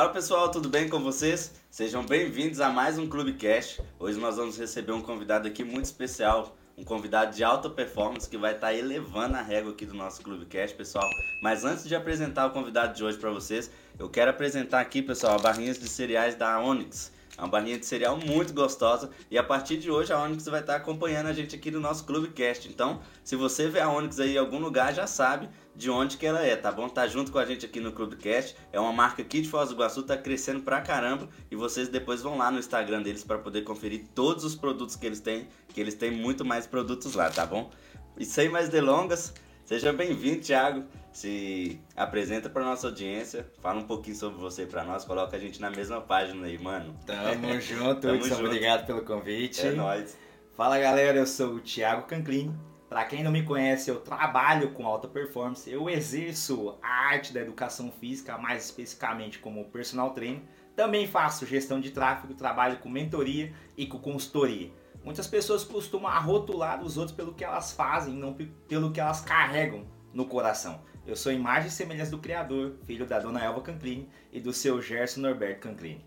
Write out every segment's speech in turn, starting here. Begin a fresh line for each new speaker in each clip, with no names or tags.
Fala pessoal, tudo bem com vocês? Sejam bem-vindos a mais um Clubecast. Hoje nós vamos receber um convidado aqui muito especial, um convidado de alta performance que vai estar tá elevando a régua aqui do nosso Clubecast, pessoal. Mas antes de apresentar o convidado de hoje para vocês, eu quero apresentar aqui, pessoal, a barrinhas de cereais da Onyx. É uma barrinha de cereal muito gostosa e a partir de hoje a Onyx vai estar acompanhando a gente aqui no nosso Clubecast. Então, se você vê a Onyx aí em algum lugar, já sabe de onde que ela é, tá bom? Tá junto com a gente aqui no Clubecast. É uma marca aqui de Foz do Iguaçu, tá crescendo pra caramba e vocês depois vão lá no Instagram deles para poder conferir todos os produtos que eles têm, que eles têm muito mais produtos lá, tá bom? E sem mais delongas, seja bem-vindo, Thiago se apresenta para nossa audiência, fala um pouquinho sobre você para nós, coloca a gente na mesma página aí, mano.
Tamo junto, Tamo junto. obrigado pelo convite.
É nóis.
Fala galera, eu sou o Thiago Canclin. Para quem não me conhece, eu trabalho com alta performance, eu exerço a arte da educação física, mais especificamente como personal trainer. Também faço gestão de tráfego, trabalho com mentoria e com consultoria. Muitas pessoas costumam rotular os outros pelo que elas fazem, não pelo que elas carregam no coração. Eu sou imagem e semelhança do Criador, filho da dona Elva Canclini e do seu Gerson Norberto Canclini.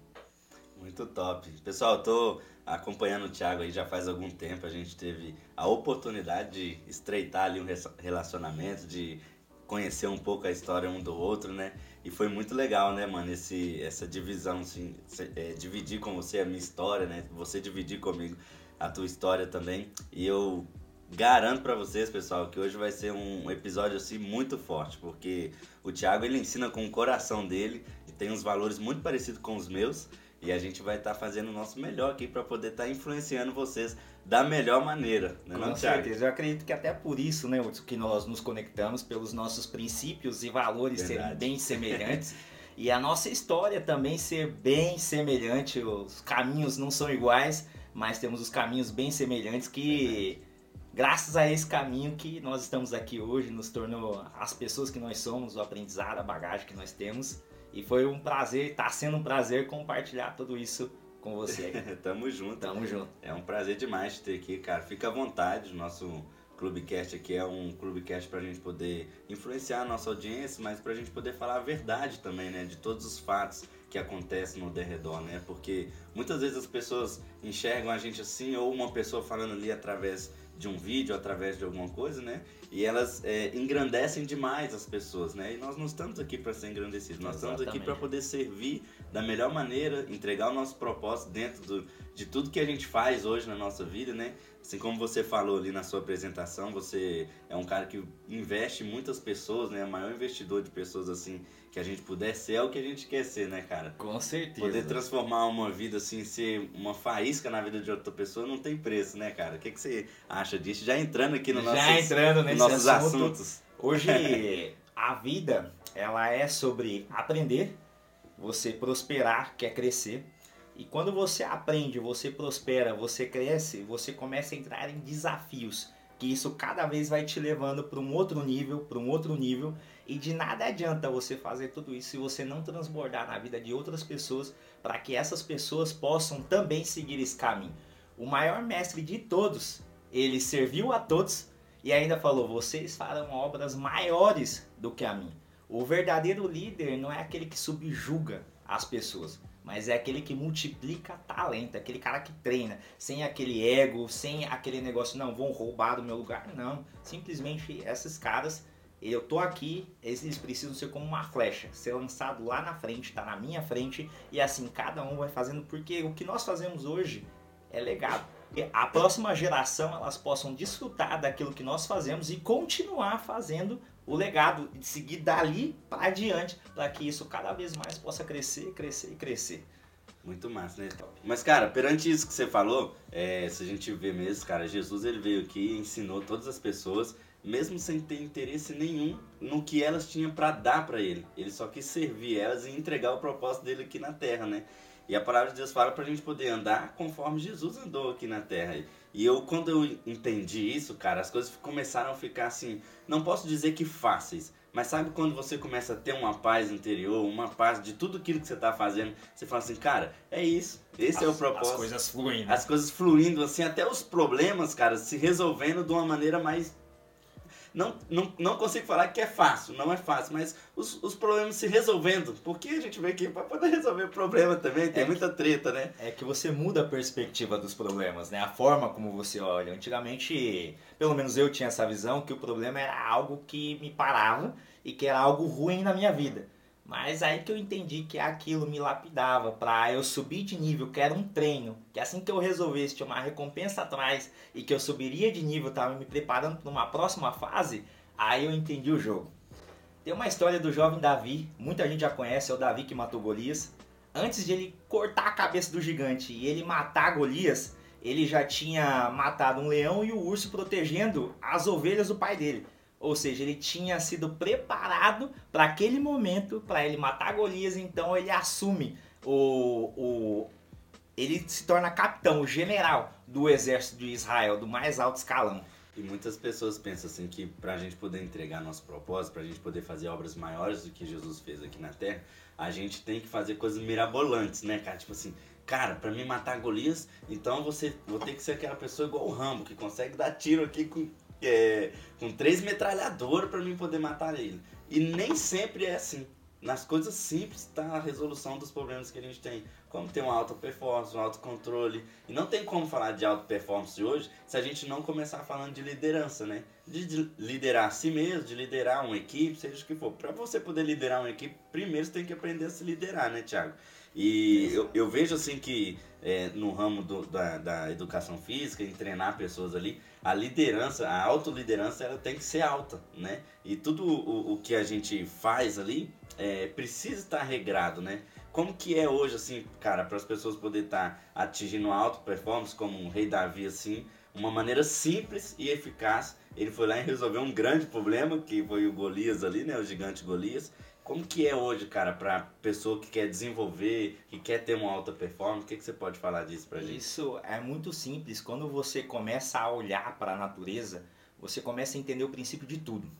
Muito top. Pessoal, tô acompanhando o Thiago aí já faz algum tempo. A gente teve a oportunidade de estreitar ali um relacionamento, de conhecer um pouco a história um do outro, né? E foi muito legal, né, mano, esse, essa divisão, assim, é, dividir com você a minha história, né? Você dividir comigo a tua história também. E eu Garanto para vocês, pessoal, que hoje vai ser um episódio assim muito forte, porque o Thiago ele ensina com o coração dele e tem uns valores muito parecidos com os meus, e a gente vai estar tá fazendo o nosso melhor aqui para poder estar tá influenciando vocês da melhor maneira, né,
Com
não,
certeza. Eu acredito que até por isso, né, que nós nos conectamos pelos nossos princípios e valores Verdade. serem bem semelhantes. e a nossa história também ser bem semelhante, os caminhos não são iguais, mas temos os caminhos bem semelhantes que Verdade graças a esse caminho que nós estamos aqui hoje, nos tornou as pessoas que nós somos, o aprendizado, a bagagem que nós temos. E foi um prazer, está sendo um prazer compartilhar tudo isso com você.
Tamo junto.
Tamo junto.
É um prazer demais te ter aqui, cara. Fica à vontade, o nosso Clubecast aqui é um Clubecast para a gente poder influenciar a nossa audiência, mas para a gente poder falar a verdade também, né? De todos os fatos que acontecem no derredor, né? Porque muitas vezes as pessoas enxergam a gente assim, ou uma pessoa falando ali através de um vídeo, através de alguma coisa, né? E elas é, engrandecem demais as pessoas, né? E nós não estamos aqui para ser engrandecidos, nós Exatamente. estamos aqui para poder servir da melhor maneira, entregar o nosso propósito dentro do, de tudo que a gente faz hoje na nossa vida, né? Assim como você falou ali na sua apresentação, você é um cara que investe em muitas pessoas, né? O maior investidor de pessoas assim que a gente puder ser é o que a gente quer ser, né, cara?
Com certeza.
Poder transformar uma vida assim, ser uma faísca na vida de outra pessoa não tem preço, né, cara? O que, que você acha disso? Já entrando aqui no
Já entrando nesse nossos assunto, assuntos. Hoje a vida, ela é sobre aprender, você prosperar, quer crescer. E quando você aprende, você prospera, você cresce, você começa a entrar em desafios, que isso cada vez vai te levando para um outro nível, para um outro nível, e de nada adianta você fazer tudo isso se você não transbordar na vida de outras pessoas para que essas pessoas possam também seguir esse caminho. O maior mestre de todos, ele serviu a todos e ainda falou: vocês farão obras maiores do que a mim. O verdadeiro líder não é aquele que subjuga as pessoas, mas é aquele que multiplica talento, aquele cara que treina, sem aquele ego, sem aquele negócio, não, vão roubar do meu lugar. Não, simplesmente esses caras eu tô aqui, eles precisam ser como uma flecha, ser lançado lá na frente, tá na minha frente, e assim cada um vai fazendo, porque o que nós fazemos hoje é legado. E a próxima geração elas possam desfrutar daquilo que nós fazemos e continuar fazendo o legado, e seguir dali para adiante, para que isso cada vez mais possa crescer, crescer e crescer.
Muito massa, né? Mas, cara, perante isso que você falou, é, se a gente vê mesmo, cara, Jesus ele veio aqui e ensinou todas as pessoas mesmo sem ter interesse nenhum no que elas tinham para dar para ele. Ele só quis servir elas e entregar o propósito dele aqui na terra, né? E a palavra de Deus fala para a gente poder andar conforme Jesus andou aqui na terra. E eu, quando eu entendi isso, cara, as coisas começaram a ficar assim, não posso dizer que fáceis, mas sabe quando você começa a ter uma paz interior, uma paz de tudo aquilo que você está fazendo, você fala assim, cara, é isso, esse
as,
é o propósito.
As coisas fluindo.
As coisas fluindo, assim, até os problemas, cara, se resolvendo de uma maneira mais não, não, não consigo falar que é fácil, não é fácil, mas os, os problemas se resolvendo. Porque a gente vê que para poder resolver o problema também tem é muita que, treta, né?
É que você muda a perspectiva dos problemas, né? A forma como você olha. Antigamente, pelo menos eu tinha essa visão que o problema era algo que me parava e que era algo ruim na minha vida. Mas aí que eu entendi que aquilo me lapidava para eu subir de nível, que era um treino, que assim que eu resolvesse tinha uma recompensa atrás e que eu subiria de nível, estava me preparando para uma próxima fase, aí eu entendi o jogo. Tem uma história do jovem Davi, muita gente já conhece, é o Davi que matou Golias. Antes de ele cortar a cabeça do gigante e ele matar Golias, ele já tinha matado um leão e o urso protegendo as ovelhas do pai dele. Ou seja, ele tinha sido preparado para aquele momento, para ele matar Golias, então ele assume o, o. Ele se torna capitão, o general do exército de Israel, do mais alto escalão.
E muitas pessoas pensam assim que para a gente poder entregar nosso propósito, para a gente poder fazer obras maiores do que Jesus fez aqui na Terra, a gente tem que fazer coisas mirabolantes, né, cara? Tipo assim, cara, para mim matar Golias, então você vou ter que ser aquela pessoa igual o Rambo, que consegue dar tiro aqui com é, com três metralhadoras para mim poder matar ele. E nem sempre é assim. Nas coisas simples está a resolução dos problemas que a gente tem. Como ter uma alta performance, um alto controle. E não tem como falar de alta performance hoje se a gente não começar falando de liderança, né? De, de liderar a si mesmo, de liderar uma equipe, seja o que for. Para você poder liderar uma equipe, primeiro você tem que aprender a se liderar, né, Thiago? E eu, eu vejo assim que é, no ramo do, da, da educação física, em treinar pessoas ali, a liderança, a autoliderança, ela tem que ser alta, né? E tudo o, o que a gente faz ali é, precisa estar regrado, né? Como que é hoje, assim, cara, para as pessoas poderem estar atingindo alta performance, como o Rei Davi, assim, uma maneira simples e eficaz. Ele foi lá e resolveu um grande problema, que foi o Golias ali, né? O gigante Golias. Como que é hoje, cara, para pessoa que quer desenvolver, que quer ter uma alta performance? O que, que você pode falar disso pra gente?
Isso é muito simples. Quando você começa a olhar para a natureza, você começa a entender o princípio de tudo.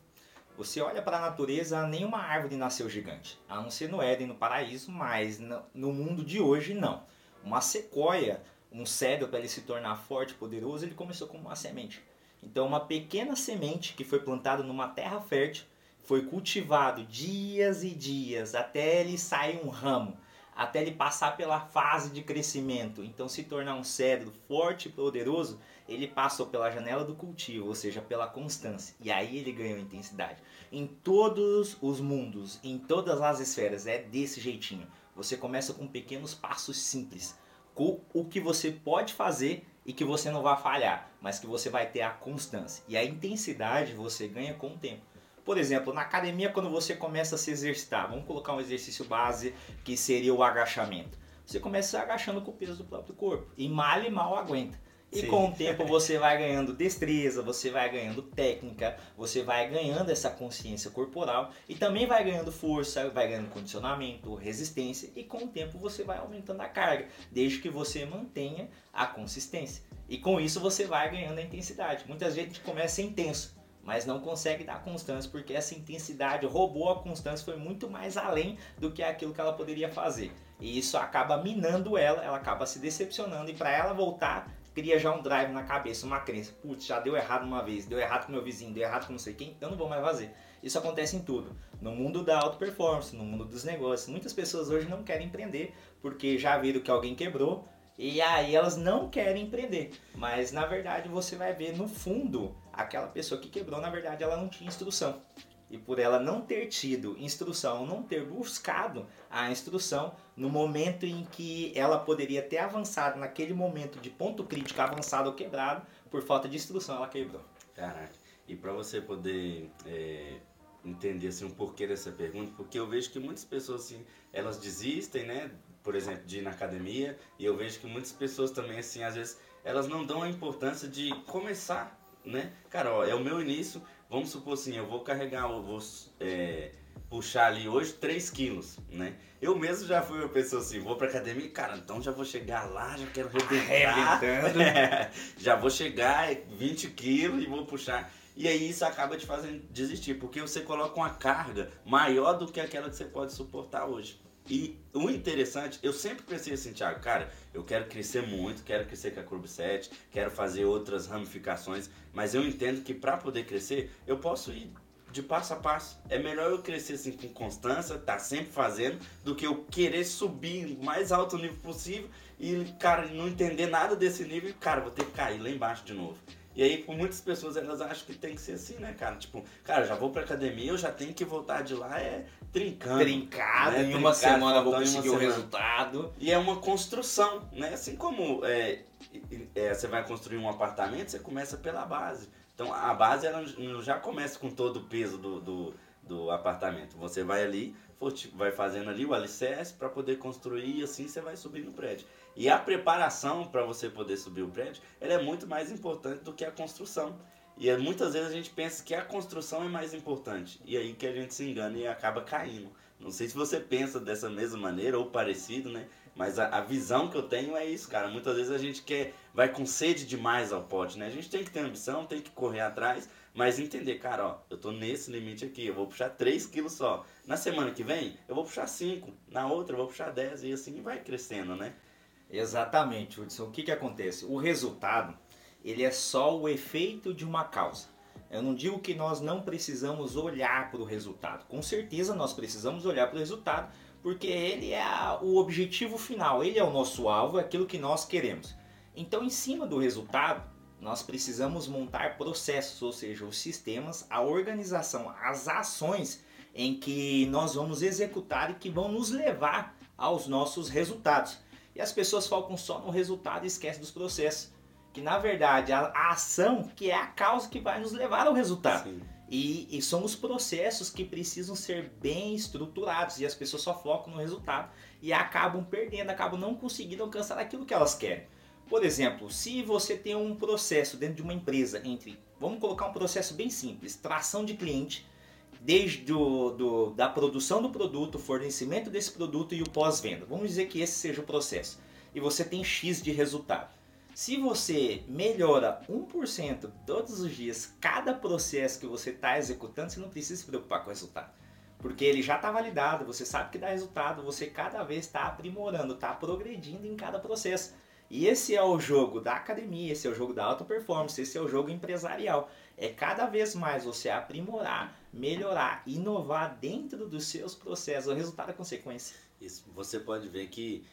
Você olha para a natureza, nenhuma árvore nasceu gigante, a não ser no Éden, no paraíso, mas no mundo de hoje não. Uma sequoia, um cedro para ele se tornar forte, poderoso, ele começou como uma semente. Então, uma pequena semente que foi plantada numa terra fértil foi cultivado dias e dias até ele sair um ramo, até ele passar pela fase de crescimento, então se tornar um cedro forte e poderoso, ele passou pela janela do cultivo, ou seja, pela constância, e aí ele ganhou intensidade. Em todos os mundos, em todas as esferas, é desse jeitinho. Você começa com pequenos passos simples, com o que você pode fazer e que você não vai falhar, mas que você vai ter a constância. E a intensidade você ganha com o tempo. Por exemplo, na academia, quando você começa a se exercitar, vamos colocar um exercício base que seria o agachamento. Você começa agachando com o peso do próprio corpo e mal e mal aguenta. E Sim. com o tempo você vai ganhando destreza, você vai ganhando técnica, você vai ganhando essa consciência corporal e também vai ganhando força, vai ganhando condicionamento, resistência e com o tempo você vai aumentando a carga, desde que você mantenha a consistência. E com isso você vai ganhando a intensidade. Muitas vezes a gente começa intenso, mas não consegue dar constância porque essa intensidade roubou a constância, foi muito mais além do que aquilo que ela poderia fazer. E isso acaba minando ela, ela acaba se decepcionando e para ela voltar, cria já um drive na cabeça, uma crença, putz, já deu errado uma vez, deu errado com meu vizinho, deu errado com não sei quem, eu não vou mais fazer. Isso acontece em tudo. No mundo da alta performance, no mundo dos negócios. Muitas pessoas hoje não querem empreender porque já viram que alguém quebrou e aí elas não querem empreender. Mas na verdade você vai ver no fundo aquela pessoa que quebrou, na verdade, ela não tinha instrução. E por ela não ter tido instrução, não ter buscado a instrução no momento em que ela poderia ter avançado, naquele momento de ponto crítico avançado ou quebrado, por falta de instrução, ela quebrou.
Caraca. E para você poder é, entender assim, um porquê dessa pergunta, porque eu vejo que muitas pessoas assim, elas desistem, né? Por exemplo, de ir na academia, e eu vejo que muitas pessoas também, assim, às vezes, elas não dão a importância de começar né? Cara, ó, é o meu início, vamos supor assim, eu vou carregar, eu vou é, puxar ali hoje 3 quilos, né? Eu mesmo já fui uma pessoa assim, vou pra academia, cara, então já vou chegar lá, já quero arrebentar, é, já vou chegar 20 quilos e vou puxar. E aí isso acaba te fazendo desistir, porque você coloca uma carga maior do que aquela que você pode suportar hoje. E o interessante, eu sempre pensei assim, Thiago, cara, eu quero crescer muito, quero crescer com a Clube 7, quero fazer outras ramificações, mas eu entendo que para poder crescer, eu posso ir de passo a passo. É melhor eu crescer assim com constância, tá sempre fazendo, do que eu querer subir o mais alto nível possível e, cara, não entender nada desse nível e, cara, vou ter que cair lá embaixo de novo. E aí, por muitas pessoas, elas acham que tem que ser assim, né, cara? Tipo, cara, já vou pra academia, eu já tenho que voltar de lá, é trincando.
Trincado, né? em uma semana vou conseguir o resultado.
E é uma construção, né? Assim como é, é, você vai construir um apartamento, você começa pela base. Então, a base ela já começa com todo o peso do, do, do apartamento. Você vai ali, vai fazendo ali o alicerce para poder construir e assim você vai subir no prédio. E a preparação para você poder subir o prédio, ela é muito mais importante do que a construção. E é, muitas vezes a gente pensa que a construção é mais importante. E aí que a gente se engana e acaba caindo. Não sei se você pensa dessa mesma maneira ou parecido, né? Mas a, a, visão que eu tenho é isso, cara. Muitas vezes a gente quer, vai com sede demais ao pote, né? A gente tem que ter ambição, tem que correr atrás, mas entender, cara, ó, eu tô nesse limite aqui, eu vou puxar 3 quilos só. Na semana que vem, eu vou puxar 5. Na outra, eu vou puxar 10 e assim vai crescendo, né?
Exatamente, Hudson. O que, que acontece? O resultado, ele é só o efeito de uma causa. Eu não digo que nós não precisamos olhar para o resultado. Com certeza nós precisamos olhar para o resultado, porque ele é a, o objetivo final, ele é o nosso alvo, é aquilo que nós queremos. Então, em cima do resultado, nós precisamos montar processos, ou seja, os sistemas, a organização, as ações em que nós vamos executar e que vão nos levar aos nossos resultados. E as pessoas focam só no resultado e esquecem dos processos. Que na verdade a, a ação que é a causa que vai nos levar ao resultado. E, e são os processos que precisam ser bem estruturados e as pessoas só focam no resultado e acabam perdendo, acabam não conseguindo alcançar aquilo que elas querem. Por exemplo, se você tem um processo dentro de uma empresa entre, vamos colocar um processo bem simples, tração de cliente, desde do, do, da produção do produto, fornecimento desse produto e o pós-venda. Vamos dizer que esse seja o processo. E você tem X de resultado. Se você melhora 1% todos os dias, cada processo que você está executando, você não precisa se preocupar com o resultado. Porque ele já está validado, você sabe que dá resultado, você cada vez está aprimorando, está progredindo em cada processo. E esse é o jogo da academia, esse é o jogo da alta performance, esse é o jogo empresarial. É cada vez mais você aprimorar, melhorar, inovar dentro dos seus processos. O resultado é consequência.
Isso, você pode ver que,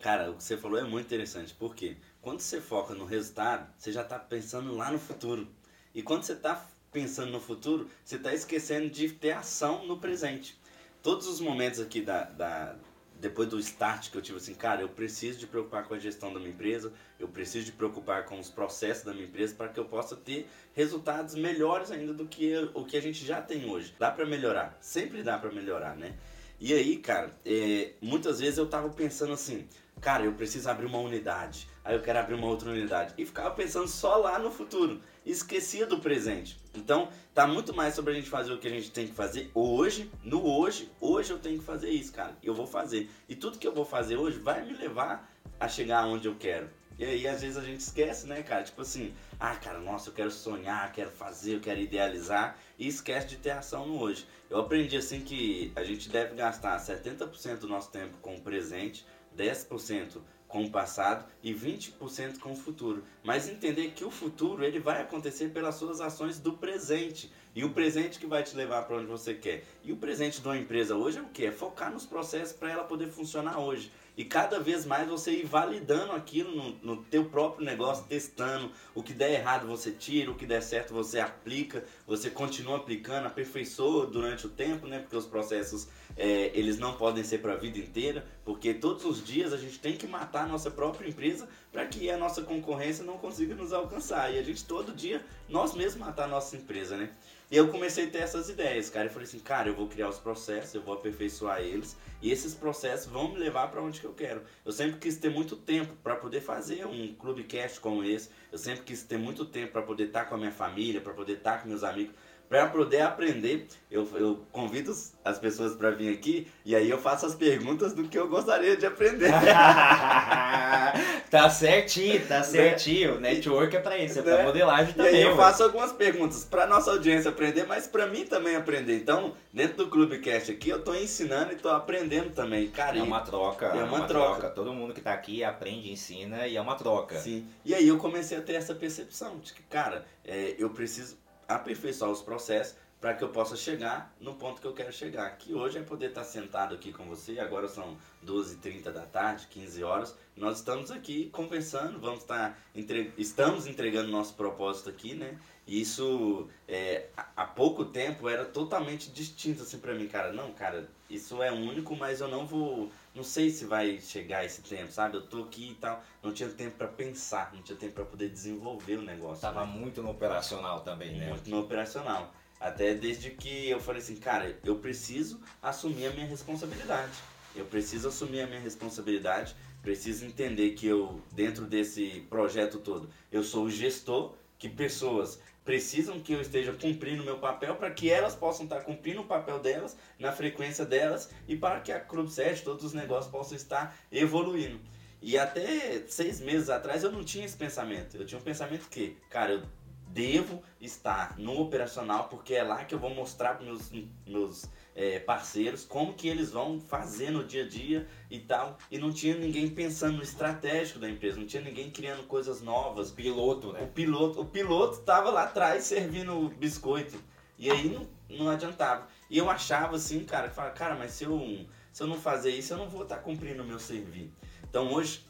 cara, o que você falou é muito interessante. Porque quando você foca no resultado, você já está pensando lá no futuro. E quando você está pensando no futuro, você está esquecendo de ter ação no presente. Todos os momentos aqui da, da depois do start que eu tive assim, cara, eu preciso de preocupar com a gestão da minha empresa, eu preciso de preocupar com os processos da minha empresa para que eu possa ter resultados melhores ainda do que o que a gente já tem hoje. Dá para melhorar, sempre dá para melhorar, né? E aí, cara, é, muitas vezes eu tava pensando assim, cara, eu preciso abrir uma unidade, aí eu quero abrir uma outra unidade. E ficava pensando só lá no futuro, esquecia do presente. Então, tá muito mais sobre a gente fazer o que a gente tem que fazer hoje, no hoje. Hoje eu tenho que fazer isso, cara, eu vou fazer. E tudo que eu vou fazer hoje vai me levar a chegar onde eu quero. E aí, às vezes, a gente esquece, né, cara? Tipo assim, ah, cara, nossa, eu quero sonhar, quero fazer, eu quero idealizar, e esquece de ter ação no hoje. Eu aprendi, assim, que a gente deve gastar 70% do nosso tempo com o presente, 10% com o passado e 20% com o futuro. Mas entender que o futuro ele vai acontecer pelas suas ações do presente. E o presente que vai te levar para onde você quer. E o presente de uma empresa hoje é o que? É focar nos processos para ela poder funcionar hoje. E cada vez mais você ir validando aquilo no, no teu próprio negócio, testando. O que der errado você tira, o que der certo você aplica, você continua aplicando, aperfeiçoa durante o tempo, né? Porque os processos é, eles não podem ser para a vida inteira, porque todos os dias a gente tem que matar a nossa própria empresa para que a nossa concorrência não consiga nos alcançar. E a gente todo dia, nós mesmos matar a nossa empresa, né? E eu comecei a ter essas ideias, cara. Eu falei assim, cara, eu vou criar os processos, eu vou aperfeiçoar eles, e esses processos vão me levar para onde que eu quero. Eu sempre quis ter muito tempo para poder fazer um clube cast como esse. Eu sempre quis ter muito tempo para poder estar tá com a minha família, para poder estar tá com meus amigos para poder aprender. Eu, eu convido as pessoas para vir aqui e aí eu faço as perguntas do que eu gostaria de aprender.
tá certinho, tá né? certinho. Network é para isso, é para né? modelagem também.
E aí eu faço algumas perguntas para nossa audiência aprender, mas para mim também aprender. Então, dentro do Clubecast aqui, eu tô ensinando e tô aprendendo também. Cara,
é uma troca. É uma, é uma troca. troca. Todo mundo que tá aqui aprende, ensina e é uma troca.
Sim. E aí eu comecei a ter essa percepção de que, cara, é, eu preciso aperfeiçoar os processos para que eu possa chegar no ponto que eu quero chegar. Que hoje é poder estar sentado aqui com você, agora são 12h30 da tarde, 15 horas. Nós estamos aqui conversando, vamos estar entre... estamos entregando nosso propósito aqui, né? E isso é, há pouco tempo era totalmente distinto assim para mim, cara. Não, cara, isso é único, mas eu não vou, não sei se vai chegar esse tempo, sabe? Eu tô aqui e tal, não tinha tempo para pensar, não tinha tempo para poder desenvolver o negócio.
Tava né? muito no operacional também, né?
Muito no operacional. Até desde que eu falei assim, cara, eu preciso assumir a minha responsabilidade. Eu preciso assumir a minha responsabilidade, preciso entender que eu, dentro desse projeto todo, eu sou o gestor, que pessoas precisam que eu esteja cumprindo o meu papel para que elas possam estar cumprindo o papel delas, na frequência delas, e para que a Club 7, todos os negócios possam estar evoluindo. E até seis meses atrás eu não tinha esse pensamento. Eu tinha um pensamento que, cara, eu devo estar no operacional, porque é lá que eu vou mostrar para meus, meus é, parceiros como que eles vão fazer no dia a dia e tal. E não tinha ninguém pensando no estratégico da empresa, não tinha ninguém criando coisas novas.
Piloto, né?
O piloto, o piloto estava lá atrás servindo biscoito. E aí não, não adiantava. E eu achava assim, cara, que falava, cara, mas se eu, se eu não fazer isso, eu não vou estar tá cumprindo o meu serviço. Então hoje,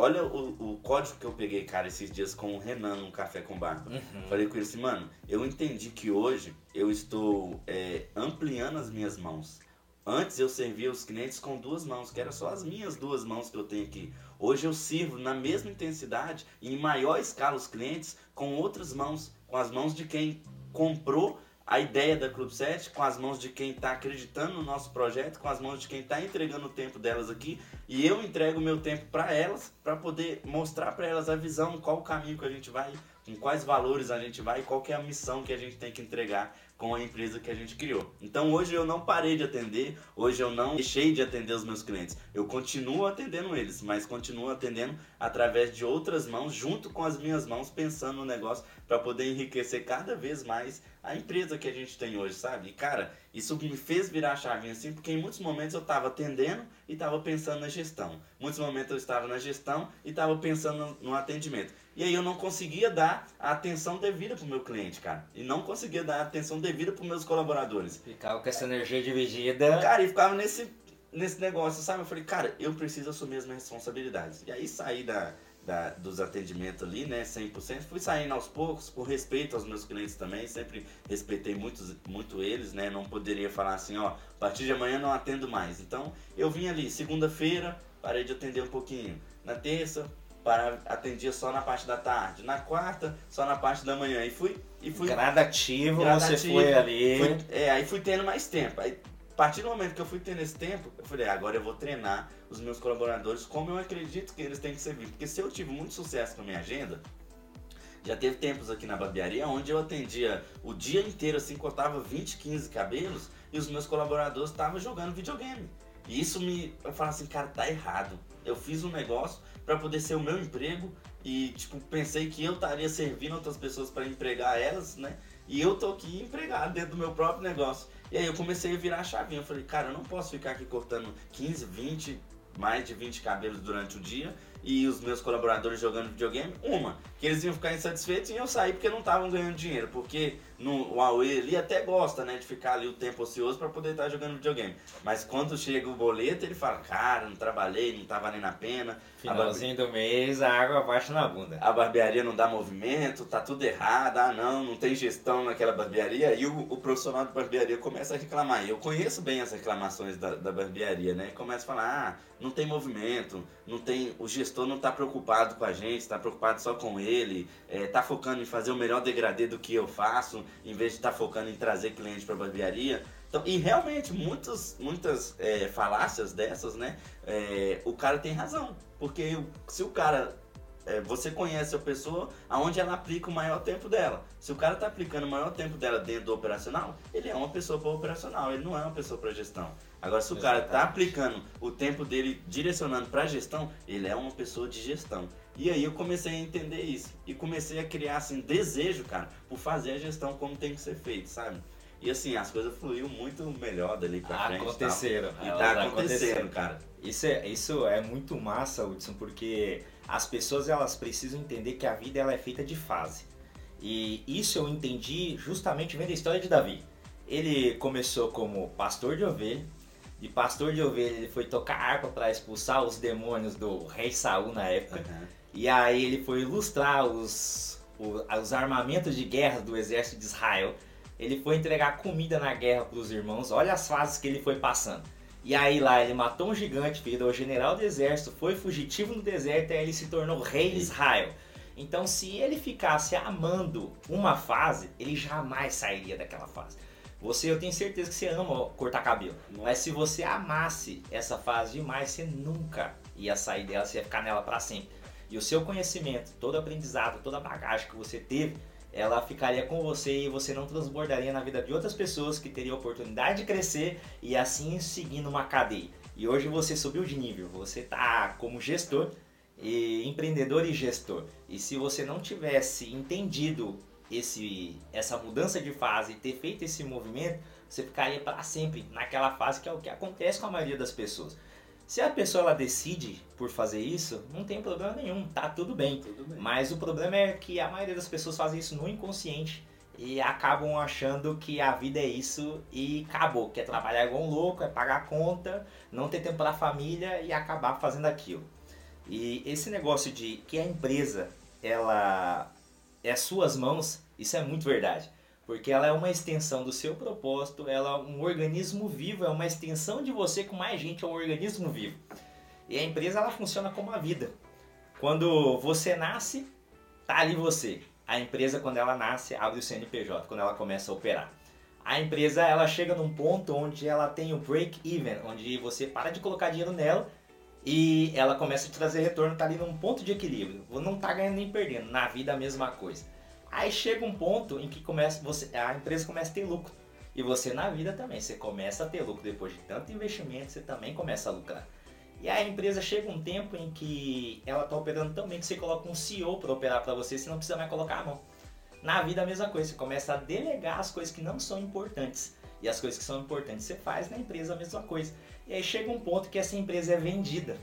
Olha o, o código que eu peguei, cara, esses dias com o Renan no Café com Bar. Uhum. Falei com ele assim, mano, eu entendi que hoje eu estou é, ampliando as minhas mãos. Antes eu servia os clientes com duas mãos, que eram só as minhas duas mãos que eu tenho aqui. Hoje eu sirvo na mesma intensidade e em maior escala os clientes com outras mãos, com as mãos de quem comprou a ideia da Club 7 com as mãos de quem está acreditando no nosso projeto, com as mãos de quem está entregando o tempo delas aqui, e eu entrego o meu tempo para elas, para poder mostrar para elas a visão, qual o caminho que a gente vai, com quais valores a gente vai, qual é a missão que a gente tem que entregar com a empresa que a gente criou. Então hoje eu não parei de atender, hoje eu não deixei de atender os meus clientes. Eu continuo atendendo eles, mas continuo atendendo através de outras mãos, junto com as minhas mãos, pensando no negócio para poder enriquecer cada vez mais a empresa que a gente tem hoje, sabe? E cara, isso me fez virar a chavinha assim, porque em muitos momentos eu estava atendendo e estava pensando na gestão. Muitos momentos eu estava na gestão e estava pensando no atendimento. E aí eu não conseguia dar a atenção devida pro meu cliente, cara. E não conseguia dar a atenção devida pros meus colaboradores.
Ficava com essa energia dividida.
Cara, e ficava nesse, nesse negócio, sabe? Eu falei, cara, eu preciso assumir as minhas responsabilidades. E aí saí da, da, dos atendimentos ali, né, 100%. Fui saindo aos poucos, por respeito aos meus clientes também, sempre respeitei muito, muito eles, né, não poderia falar assim, ó, a partir de amanhã não atendo mais. Então, eu vim ali, segunda-feira, parei de atender um pouquinho. Na terça, para atendia só na parte da tarde. Na quarta, só na parte da manhã. E fui. E fui
gradativo, gradativo você foi ali.
Fui, é, aí fui tendo mais tempo. Aí, a partir do momento que eu fui tendo esse tempo, eu falei, agora eu vou treinar os meus colaboradores como eu acredito que eles têm que servir. Porque se eu tive muito sucesso com a minha agenda, já teve tempos aqui na barbearia onde eu atendia o dia inteiro, assim, cortava 20, 15 cabelos e os meus colaboradores estavam jogando videogame. E isso me. Eu falava assim, cara, tá errado. Eu fiz um negócio para poder ser o meu emprego e tipo pensei que eu estaria servindo outras pessoas para empregar elas, né? E eu tô aqui empregado dentro do meu próprio negócio. E aí eu comecei a virar a chavinha. Eu falei, cara, eu não posso ficar aqui cortando 15, 20, mais de 20 cabelos durante o dia e os meus colaboradores jogando videogame. Uma, que eles iam ficar insatisfeitos e iam sair porque não estavam ganhando dinheiro. Porque no Huawei ali até gosta, né, de ficar ali o tempo ocioso para poder estar tá jogando videogame. Mas quando chega o boleto, ele fala, cara, não trabalhei, não tá valendo a pena.
Finalzinho barbe... do mês, a água baixa na bunda.
A barbearia não dá movimento, tá tudo errado, ah não, não tem gestão naquela barbearia. E o, o profissional de barbearia começa a reclamar. E eu conheço bem as reclamações da, da barbearia, né? Começa a falar, ah, não tem movimento, não tem, o gestor não tá preocupado com a gente, tá preocupado só com ele, é, tá focando em fazer o melhor degradê do que eu faço em vez de estar tá focando em trazer cliente para a barbearia. Então, e realmente, muitas, muitas é, falácias dessas, né? É, o cara tem razão. Porque se o cara é, você conhece a pessoa aonde ela aplica o maior tempo dela. Se o cara está aplicando o maior tempo dela dentro do operacional, ele é uma pessoa para operacional, ele não é uma pessoa para gestão. Agora, se o cara está aplicando o tempo dele direcionando para gestão, ele é uma pessoa de gestão. E aí eu comecei a entender isso e comecei a criar assim desejo, cara, por fazer a gestão como tem que ser feito, sabe? E assim, as coisas fluíram muito melhor dali pra frente.
Aconteceram.
E tá acontecendo, cara.
Isso é, isso é muito massa, Hudson, porque as pessoas elas precisam entender que a vida ela é feita de fase. E isso eu entendi justamente vendo a história de Davi. Ele começou como pastor de ovelha, de pastor de ovelha ele foi tocar harpa para expulsar os demônios do rei Saul na época. Uhum. E aí ele foi ilustrar os, os, os armamentos de guerra do exército de Israel. Ele foi entregar comida na guerra para os irmãos. Olha as fases que ele foi passando. E aí lá ele matou um gigante, virou general do exército, foi fugitivo no deserto e aí ele se tornou rei de Israel. Então se ele ficasse amando uma fase, ele jamais sairia daquela fase. Você, eu tenho certeza que você ama cortar cabelo. Mas se você amasse essa fase demais, você nunca ia sair dela, você ia ficar nela para sempre. E o seu conhecimento, todo aprendizado, toda bagagem que você teve, ela ficaria com você e você não transbordaria na vida de outras pessoas que teriam a oportunidade de crescer e assim seguindo uma cadeia. E hoje você subiu de nível, você tá como gestor, e empreendedor e gestor. E se você não tivesse entendido esse, essa mudança de fase e ter feito esse movimento, você ficaria para sempre naquela fase que é o que acontece com a maioria das pessoas. Se a pessoa ela decide por fazer isso, não tem problema nenhum, tá tudo bem. tudo bem. Mas o problema é que a maioria das pessoas fazem isso no inconsciente e acabam achando que a vida é isso e acabou, quer trabalhar igual um louco, é pagar a conta, não ter tempo para a família e acabar fazendo aquilo. E esse negócio de que a empresa ela é suas mãos, isso é muito verdade. Porque ela é uma extensão do seu propósito, ela é um organismo vivo, é uma extensão de você com mais gente, é um organismo vivo. E a empresa ela funciona como a vida. Quando você nasce, tá ali você. A empresa quando ela nasce abre o CNPJ, quando ela começa a operar. A empresa ela chega num ponto onde ela tem o break even, onde você para de colocar dinheiro nela e ela começa a te trazer retorno, tá ali num ponto de equilíbrio. Não tá ganhando nem perdendo. Na vida a mesma coisa. Aí chega um ponto em que começa você, a empresa começa a ter lucro. E você na vida também, você começa a ter lucro depois de tanto investimento, você também começa a lucrar. E a empresa chega um tempo em que ela está operando tão bem que você coloca um CEO para operar para você, você não precisa mais colocar a mão. Na vida a mesma coisa, você começa a delegar as coisas que não são importantes. E as coisas que são importantes você faz na empresa a mesma coisa. E aí chega um ponto que essa empresa é vendida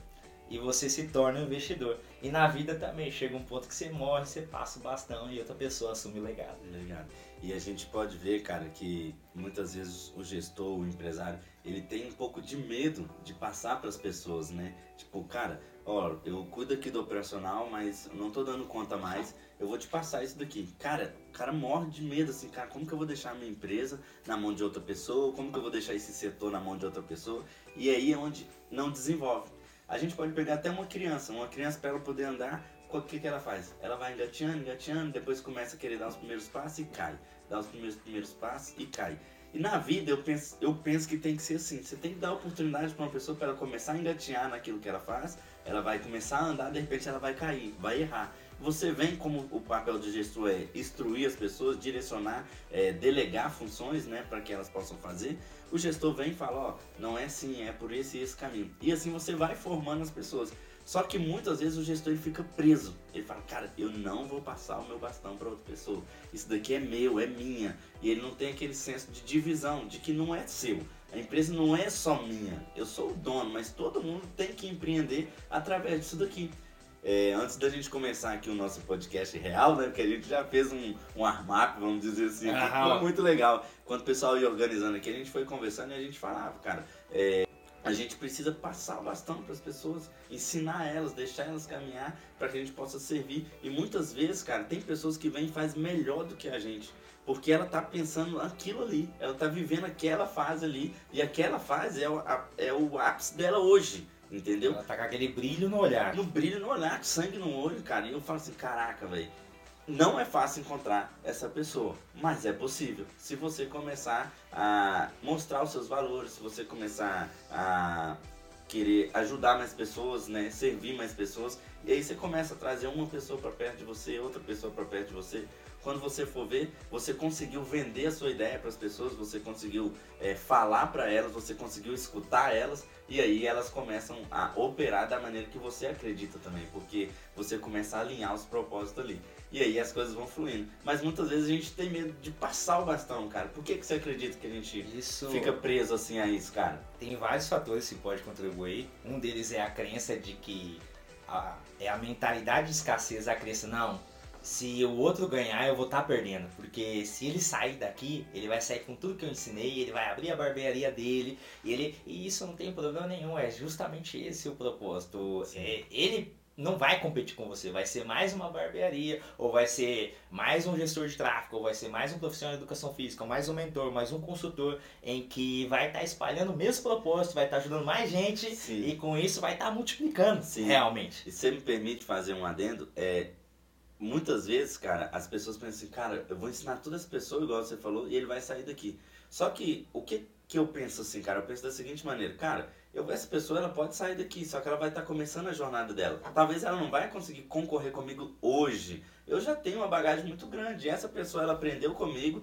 e você se torna um investidor. E na vida também chega um ponto que você morre, você passa o bastão e outra pessoa assume o legado.
Legado. E a gente pode ver, cara, que muitas vezes o gestor, o empresário, ele tem um pouco de medo de passar para as pessoas, né? Tipo, cara, ó, eu cuido aqui do operacional, mas não tô dando conta mais, eu vou te passar isso daqui. Cara, o cara morre de medo, assim, cara, como que eu vou deixar a minha empresa na mão de outra pessoa? Como que eu vou deixar esse setor na mão de outra pessoa? E aí é onde não desenvolve. A gente pode pegar até uma criança, uma criança para ela poder andar, o que, que ela faz? Ela vai engateando, engateando, depois começa a querer dar os primeiros passos e cai. Dá os primeiros, primeiros passos e cai. E na vida eu penso, eu penso que tem que ser assim. Você tem que dar oportunidade para uma pessoa para ela começar a engatear naquilo que ela faz. Ela vai começar a andar, de repente ela vai cair, vai errar. Você vem como o papel de gestor é instruir as pessoas, direcionar, é, delegar funções, né, para que elas possam fazer. O gestor vem e fala, ó, não é assim, é por esse e esse caminho. E assim você vai formando as pessoas. Só que muitas vezes o gestor ele fica preso. Ele fala, cara, eu não vou passar o meu bastão para outra pessoa. Isso daqui é meu, é minha. E ele não tem aquele senso de divisão, de que não é seu. A empresa não é só minha. Eu sou o dono, mas todo mundo tem que empreender através disso daqui. É, antes da gente começar aqui o nosso podcast real, né? Porque a gente já fez um, um armário, vamos dizer assim, que foi muito legal. Quando o pessoal ia organizando aqui, a gente foi conversando e a gente falava, cara, é, a gente precisa passar o bastão para as pessoas, ensinar elas, deixar elas caminhar para que a gente possa servir. E muitas vezes, cara, tem pessoas que vêm e faz melhor do que a gente. Porque ela tá pensando aquilo ali, ela tá vivendo aquela fase ali, e aquela fase é o, é o ápice dela hoje. Entendeu?
Ela tá com aquele brilho no olhar.
No brilho no olhar, sangue no olho, cara. E eu falo assim, caraca, velho. Não é fácil encontrar essa pessoa, mas é possível. Se você começar a mostrar os seus valores, se você começar a querer ajudar mais pessoas, né, servir mais pessoas, E aí você começa a trazer uma pessoa para perto de você, outra pessoa para perto de você. Quando você for ver, você conseguiu vender a sua ideia para as pessoas, você conseguiu é, falar para elas, você conseguiu escutar elas e aí elas começam a operar da maneira que você acredita também, porque você começa a alinhar os propósitos ali. E aí as coisas vão fluindo. Mas muitas vezes a gente tem medo de passar o bastão, cara. Por que, que você acredita que a gente isso... fica preso assim a isso, cara?
Tem vários fatores que podem contribuir. Um deles é a crença de que a, é a mentalidade de escassez, a crença, não, se o outro ganhar, eu vou estar tá perdendo. Porque se ele sair daqui, ele vai sair com tudo que eu ensinei, ele vai abrir a barbearia dele, e, ele, e isso não tem problema nenhum, é justamente esse o propósito. É, ele não vai competir com você, vai ser mais uma barbearia, ou vai ser mais um gestor de tráfego, ou vai ser mais um profissional de educação física, mais um mentor, mais um consultor, em que vai estar tá espalhando o mesmo propósito, vai estar tá ajudando mais gente Sim. e com isso vai estar tá multiplicando Sim. realmente.
E você me permite fazer um adendo? É, muitas vezes, cara, as pessoas pensam assim, cara, eu vou ensinar todas as pessoas, igual você falou, e ele vai sair daqui. Só que o que, que eu penso assim, cara? Eu penso da seguinte maneira, cara eu, essa pessoa ela pode sair daqui, só que ela vai estar tá começando a jornada dela. Talvez ela não vai conseguir concorrer comigo hoje. Eu já tenho uma bagagem muito grande. Essa pessoa ela aprendeu comigo,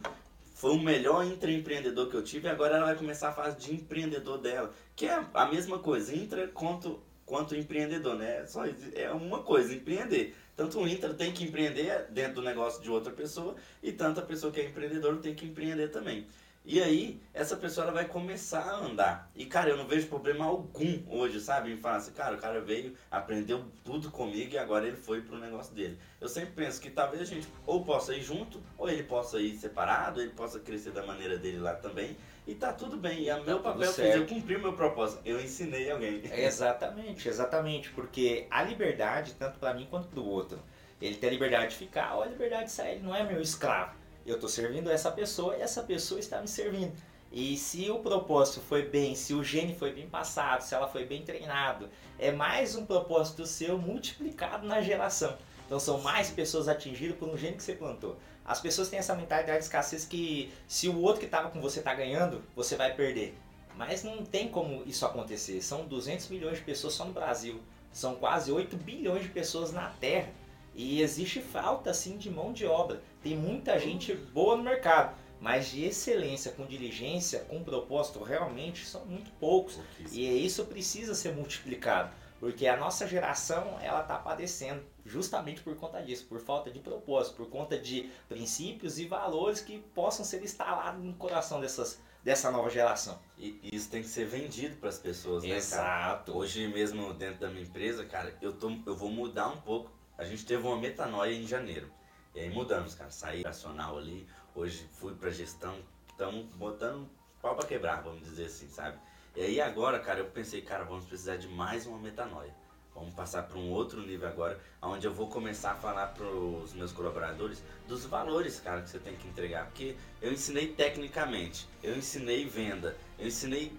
foi o melhor intraempreendedor que eu tive e agora ela vai começar a fase de empreendedor dela. Que é a mesma coisa, intra quanto, quanto empreendedor, né? Só é uma coisa, empreender. Tanto o intra tem que empreender dentro do negócio de outra pessoa e tanto a pessoa que é empreendedor tem que empreender também. E aí, essa pessoa ela vai começar a andar. E, cara, eu não vejo problema algum hoje, sabe? Em falar assim, cara, o cara veio, aprendeu tudo comigo e agora ele foi pro negócio dele. Eu sempre penso que talvez a gente ou possa ir junto, ou ele possa ir separado, ele possa crescer da maneira dele lá também. E tá tudo bem. E meu tá papel foi eu cumprir o meu propósito. Eu ensinei alguém.
Exatamente, exatamente. Porque a liberdade, tanto para mim quanto pro outro, ele tem a liberdade de ficar ou a liberdade de sair. Ele não é meu escravo. Eu estou servindo essa pessoa e essa pessoa está me servindo. E se o propósito foi bem, se o gene foi bem passado, se ela foi bem treinado, é mais um propósito seu multiplicado na geração. Então são mais pessoas atingidas por um gene que você plantou. As pessoas têm essa mentalidade de escassez que se o outro que estava com você está ganhando, você vai perder. Mas não tem como isso acontecer. São 200 milhões de pessoas só no Brasil. São quase 8 bilhões de pessoas na Terra. E existe falta assim de mão de obra. Tem muita gente boa no mercado, mas de excelência, com diligência, com propósito, realmente são muito poucos. E isso precisa ser multiplicado, porque a nossa geração ela está padecendo justamente por conta disso, por falta de propósito, por conta de princípios e valores que possam ser instalados no coração dessas dessa nova geração.
E isso tem que ser vendido para as pessoas, né,
Exato.
Cara? Hoje mesmo dentro da minha empresa, cara, eu tô eu vou mudar um pouco a gente teve uma metanoia em janeiro. E aí mudamos, cara. Saí racional ali, hoje fui pra gestão, estamos botando pau pra quebrar, vamos dizer assim, sabe? E aí agora, cara, eu pensei, cara, vamos precisar de mais uma metanoia. Vamos passar para um outro nível agora, onde eu vou começar a falar para os meus colaboradores dos valores, cara, que você tem que entregar. Porque eu ensinei tecnicamente, eu ensinei venda, eu ensinei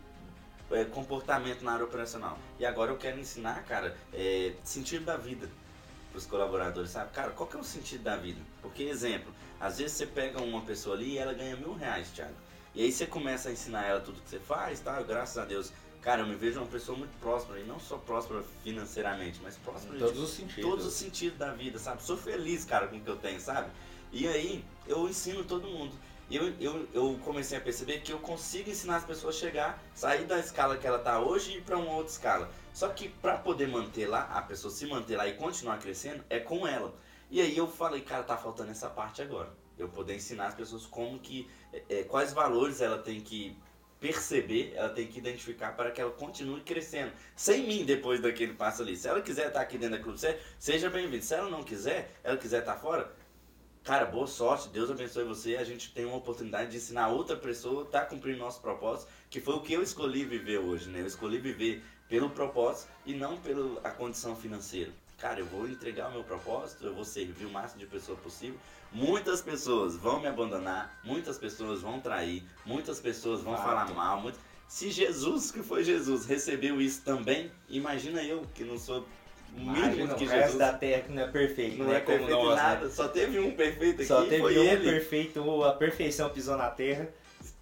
é, comportamento na área operacional. E agora eu quero ensinar, cara, é, sentido da vida para os colaboradores, sabe? Cara, qual que é o sentido da vida? Porque, exemplo, às vezes você pega uma pessoa ali e ela ganha mil reais, Thiago. E aí você começa a ensinar ela tudo que você faz, tá? Graças a Deus. Cara, eu me vejo uma pessoa muito próspera, e não só próspera financeiramente, mas próspera
em todos os sentidos.
Todos os sentidos da vida, sabe? Sou feliz, cara, com o que eu tenho, sabe? E aí, eu ensino todo mundo. E eu, eu, eu comecei a perceber que eu consigo ensinar as pessoas a chegar, sair da escala que ela está hoje e ir para uma outra escala. Só que para poder manter lá, a pessoa se manter lá e continuar crescendo, é com ela. E aí eu falei, cara, tá faltando essa parte agora. Eu poder ensinar as pessoas como que, é, é, quais valores ela tem que perceber, ela tem que identificar para que ela continue crescendo. Sem mim, depois daquele passo ali. Se ela quiser estar aqui dentro da Clube seja bem-vindo. Se ela não quiser, ela quiser estar fora, cara, boa sorte, Deus abençoe você. A gente tem uma oportunidade de ensinar outra pessoa, tá cumprindo nosso propósito, que foi o que eu escolhi viver hoje, né? Eu escolhi viver pelo propósito e não pela condição financeira. Cara, eu vou entregar o meu propósito, eu vou servir o máximo de pessoas possível. Muitas pessoas vão me abandonar, muitas pessoas vão trair, muitas pessoas vão Fato. falar mal. Muito... Se Jesus, que foi Jesus, recebeu isso também, imagina eu que não sou
mínimo que o Jesus. da terra que não é perfeito,
não né? é perfeito Como nós, nada, né? só teve um perfeito aqui,
Só teve um
ele.
perfeito, a perfeição pisou na terra.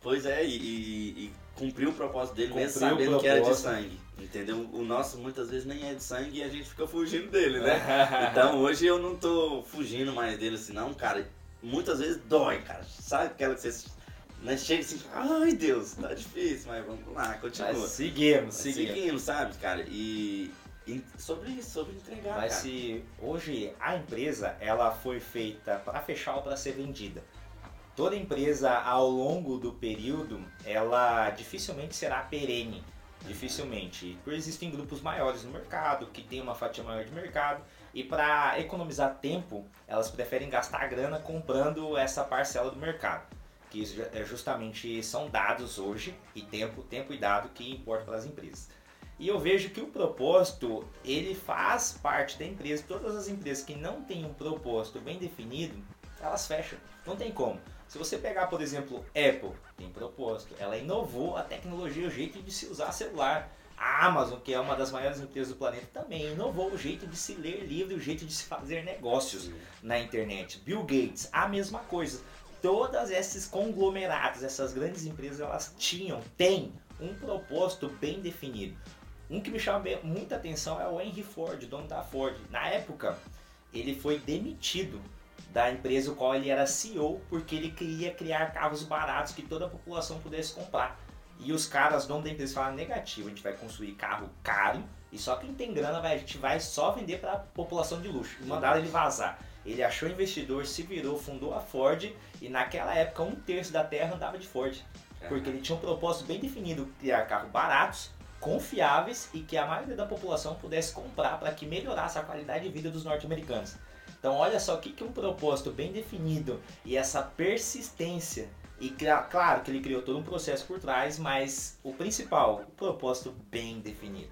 Pois é, e, e, e cumpriu o propósito dele mesmo sabendo que era de sangue. Entendeu? O nosso muitas vezes nem é de sangue e a gente fica fugindo dele, né? então hoje eu não tô fugindo mais dele assim, não, cara. Muitas vezes dói, cara. Sabe aquela que você né, chega assim, ai Deus, tá difícil, mas vamos lá, continua. Mas
seguimos, seguimos.
Seguimos, sabe, cara? E, e sobre isso, sobre entregar,
Mas cara. se hoje a empresa, ela foi feita para fechar ou para ser vendida. Toda empresa ao longo do período, ela dificilmente será perene Dificilmente. Porque existem grupos maiores no mercado, que tem uma fatia maior de mercado, e para economizar tempo, elas preferem gastar grana comprando essa parcela do mercado. Que é justamente são dados hoje, e tempo, tempo e dado que importa para as empresas. E eu vejo que o propósito, ele faz parte da empresa. Todas as empresas que não têm um propósito bem definido, elas fecham. Não tem como. Se você pegar, por exemplo, Apple, tem propósito. Ela inovou a tecnologia, o jeito de se usar celular. A Amazon, que é uma das maiores empresas do planeta, também inovou o jeito de se ler livro, o jeito de se fazer negócios na internet. Bill Gates, a mesma coisa. Todas esses conglomerados, essas grandes empresas, elas tinham, têm um propósito bem definido. Um que me chama muita atenção é o Henry Ford, dono da Ford. Na época, ele foi demitido da empresa o qual ele era CEO, porque ele queria criar carros baratos que toda a população pudesse comprar. E os caras, dono da empresa, falaram negativo, a gente vai construir carro caro e só quem tem grana vai, a gente vai só vender para a população de luxo. E mandaram ele vazar. Ele achou investidor, se virou, fundou a Ford e naquela época um terço da terra andava de Ford. Porque ele tinha um propósito bem definido, criar carros baratos, confiáveis e que a maioria da população pudesse comprar para que melhorasse a qualidade de vida dos norte-americanos. Então olha só o que, que um propósito bem definido e essa persistência e claro que ele criou todo um processo por trás, mas o principal, o propósito bem definido.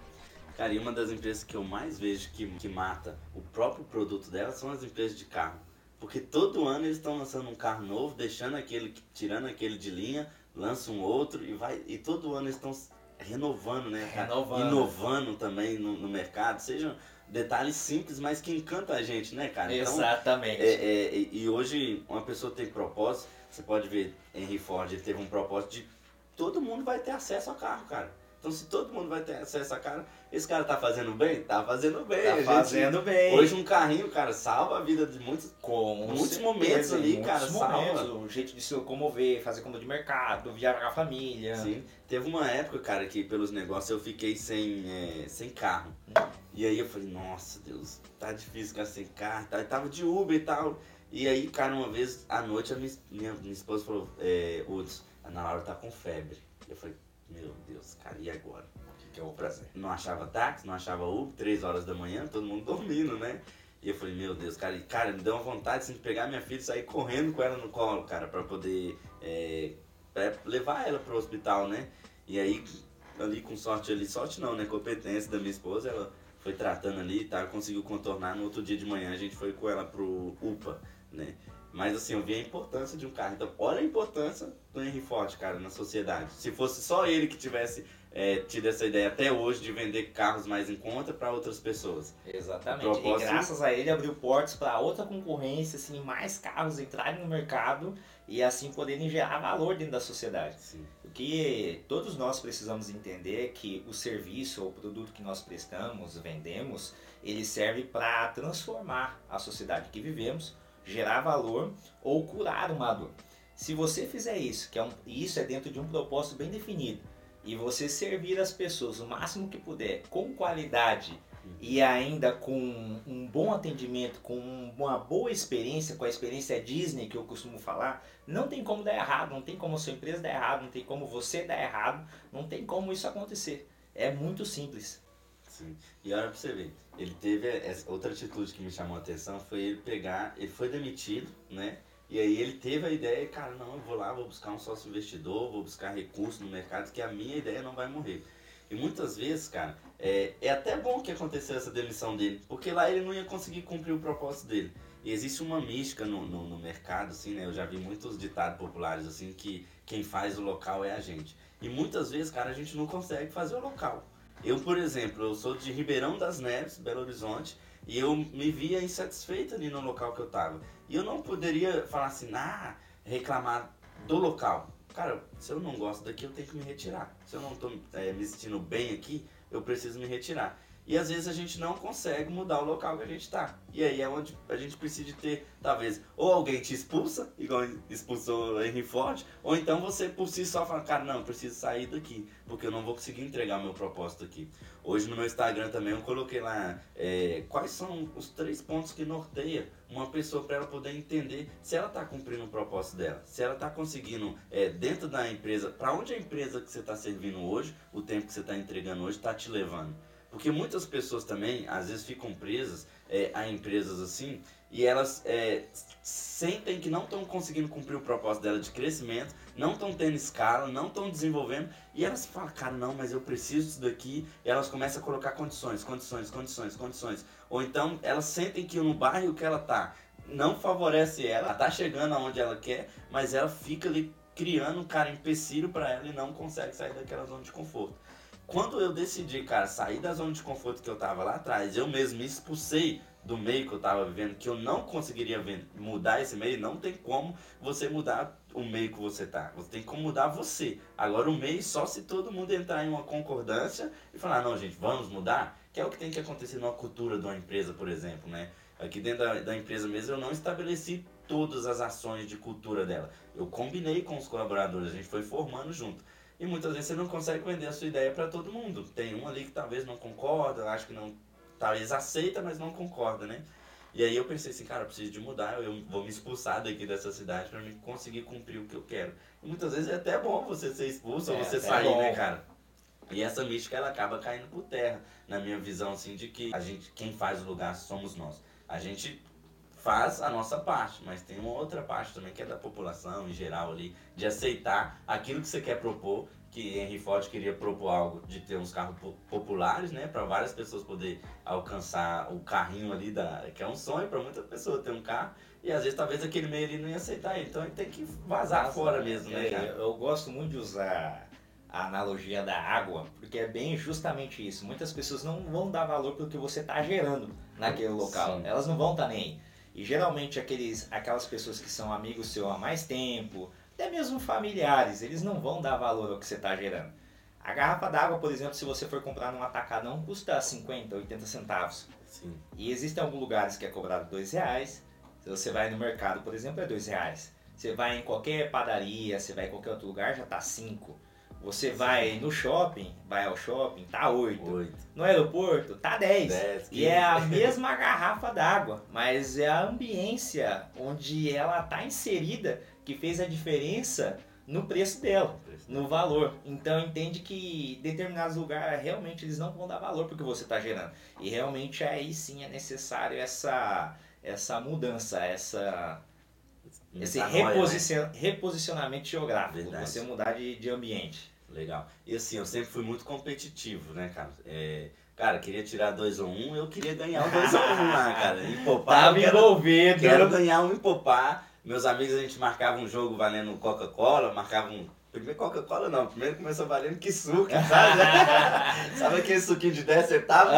Cara, e uma das empresas que eu mais vejo que, que mata o próprio produto dela são as empresas de carro. Porque todo ano eles estão lançando um carro novo, deixando aquele, tirando aquele de linha, lançam um outro e vai. E todo ano eles estão renovando, né? Renovando. Inovando também no, no mercado. Sejam detalhes simples, mas que encanta a gente, né, cara?
Então, Exatamente.
É, é, e hoje uma pessoa tem propósito, você pode ver Henry Ford, ele teve um propósito de todo mundo vai ter acesso a carro, cara. Então se todo mundo vai ter acesso a carro, esse cara tá fazendo bem? Tá fazendo bem.
Tá fazendo bem.
Hoje um carrinho, cara, salva a vida de muitos,
Com
muitos certeza, momentos ali, muitos cara, momentos, salva.
O jeito de se locomover, fazer compra de mercado, viajar com a família.
Sim. Teve uma época, cara, que pelos negócios eu fiquei sem, é, sem carro. E aí eu falei, nossa Deus, tá difícil ficar sem carro. Tá? Eu tava de Uber e tal. E aí, cara, uma vez à noite a minha, minha, minha esposa falou, é, a Ana Laura tá com febre. Eu falei, meu Deus, cara, e agora? O que, que eu vou fazer? Não achava táxi, não achava Uber, três horas da manhã, todo mundo dormindo, né? E eu falei, meu Deus, cara, e, cara, me deu uma vontade assim, de pegar minha filha e sair correndo com ela no colo, cara, pra poder é, pra levar ela pro hospital, né? E aí, ali com sorte ali, sorte não, né? Competência da minha esposa, ela foi tratando ali, tá? Conseguiu contornar. No outro dia de manhã a gente foi com ela pro UPA, né? Mas assim, eu vi a importância de um carro. Então, olha a importância do Henry Ford, cara, na sociedade. Se fosse só ele que tivesse é, tido essa ideia até hoje de vender carros mais em conta para outras pessoas.
Exatamente. Propósito... E graças a ele abriu portas para outra concorrência, assim, mais carros entrarem no mercado e assim poderem gerar valor dentro da sociedade. Sim. O que todos nós precisamos entender é que o serviço ou o produto que nós prestamos, vendemos, ele serve para transformar a sociedade que vivemos gerar valor ou curar uma dor. Se você fizer isso, que é um, isso é dentro de um propósito bem definido, e você servir as pessoas o máximo que puder, com qualidade e ainda com um bom atendimento, com uma boa experiência, com a experiência Disney que eu costumo falar, não tem como dar errado, não tem como sua empresa dar errado, não tem como você dar errado, não tem como isso acontecer. É muito simples.
Sim. E olha pra você ver, ele teve essa outra atitude que me chamou a atenção foi ele pegar, ele foi demitido, né? E aí ele teve a ideia, cara, não, eu vou lá, vou buscar um sócio investidor, vou buscar recurso no mercado, que a minha ideia não vai morrer. E muitas vezes, cara, é, é até bom que aconteceu essa demissão dele, porque lá ele não ia conseguir cumprir o propósito dele. E existe uma mística no, no, no, mercado, assim, né? Eu já vi muitos ditados populares, assim, que quem faz o local é a gente. E muitas vezes, cara, a gente não consegue fazer o local. Eu, por exemplo, eu sou de Ribeirão das Neves, Belo Horizonte, e eu me via insatisfeito ali no local que eu estava. E eu não poderia falar assim, ah, reclamar do local. cara, se eu não gosto daqui, eu tenho que me retirar. Se eu não tô é, me sentindo bem aqui, eu preciso me retirar. E às vezes a gente não consegue mudar o local que a gente está. E aí é onde a gente precisa de ter, talvez, ou alguém te expulsa, igual expulsou Henry Ford, ou então você por si só fala, cara, não, preciso sair daqui, porque eu não vou conseguir entregar meu propósito aqui. Hoje no meu Instagram também eu coloquei lá é, quais são os três pontos que norteia uma pessoa para ela poder entender se ela está cumprindo o propósito dela, se ela está conseguindo é, dentro da empresa, para onde a empresa que você está servindo hoje, o tempo que você está entregando hoje, está te levando. Porque muitas pessoas também, às vezes, ficam presas é, a empresas assim e elas é, sentem que não estão conseguindo cumprir o propósito dela de crescimento, não estão tendo escala, não estão desenvolvendo e elas falam, cara, não, mas eu preciso disso daqui. E elas começam a colocar condições, condições, condições, condições. Ou então elas sentem que no bairro que ela tá não favorece ela, ela tá chegando aonde ela quer, mas ela fica ali criando um cara empecilho para ela e não consegue sair daquela zona de conforto. Quando eu decidi, cara, sair da zona de conforto que eu tava lá atrás, eu mesmo me expulsei do meio que eu tava vivendo, que eu não conseguiria mudar esse meio, não tem como você mudar o meio que você tá. Você tem como mudar você. Agora o meio só se todo mundo entrar em uma concordância e falar, não, gente, vamos mudar, que é o que tem que acontecer numa cultura de uma empresa, por exemplo, né? Aqui dentro da, da empresa mesmo eu não estabeleci todas as ações de cultura dela. Eu combinei com os colaboradores, a gente foi formando junto. E muitas vezes você não consegue vender a sua ideia para todo mundo. Tem um ali que talvez não concorda, acho que não, talvez aceita, mas não concorda, né? E aí eu pensei assim, cara, eu preciso de mudar, eu vou me expulsar daqui dessa cidade para conseguir cumprir o que eu quero. E muitas vezes é até bom você ser expulso é, ou você sair, né, cara? E essa mística ela acaba caindo por terra, na minha visão assim de que a gente, quem faz o lugar somos nós. A gente faz a nossa parte, mas tem uma outra parte também que é da população em geral ali, de aceitar aquilo que você quer propor, que Henry Ford queria propor algo de ter uns carros populares, né, para várias pessoas poder alcançar o carrinho ali da, que é um sonho para muitas pessoas ter um carro. E às vezes talvez aquele meio ali não ia aceitar ele, então ele tem que vazar Nossa, fora mesmo, né, cara?
Eu gosto muito de usar a analogia da água, porque é bem justamente isso. Muitas pessoas não vão dar valor pelo que você está gerando naquele local. Sim. Elas não vão estar tá nem e geralmente aqueles, aquelas pessoas que são amigos seu há mais tempo, até mesmo familiares, eles não vão dar valor ao que você está gerando. A garrafa d'água, por exemplo, se você for comprar num atacadão, custa 50, 80 centavos.
Sim.
E existem alguns lugares que é cobrado 2 reais. Se você vai no mercado, por exemplo, é 2 reais. Você vai em qualquer padaria, você vai em qualquer outro lugar, já está 5. Você vai no shopping, vai ao shopping, tá 8. No aeroporto, tá 10. 10 e é a mesma garrafa d'água, mas é a ambiência onde ela tá inserida que fez a diferença no preço dela, no valor. Então entende que determinados lugares realmente eles não vão dar valor porque você está gerando. E realmente aí sim é necessário essa essa mudança, essa esse reposicion, né? reposicionamento geográfico, Verdade. você mudar de, de ambiente.
Legal. E assim, eu sempre fui muito competitivo, né, cara? É, cara, queria tirar 2 ou 1, um, eu queria ganhar o 2 ou 1 um lá, cara. Empopar.
Tava envolvido.
Quero ganhar um empopar. Meus amigos, a gente marcava um jogo valendo Coca-Cola, marcava um Primeiro Coca-Cola não, primeiro começou valendo que suco, sabe? sabe aquele suquinho de 10 centavos?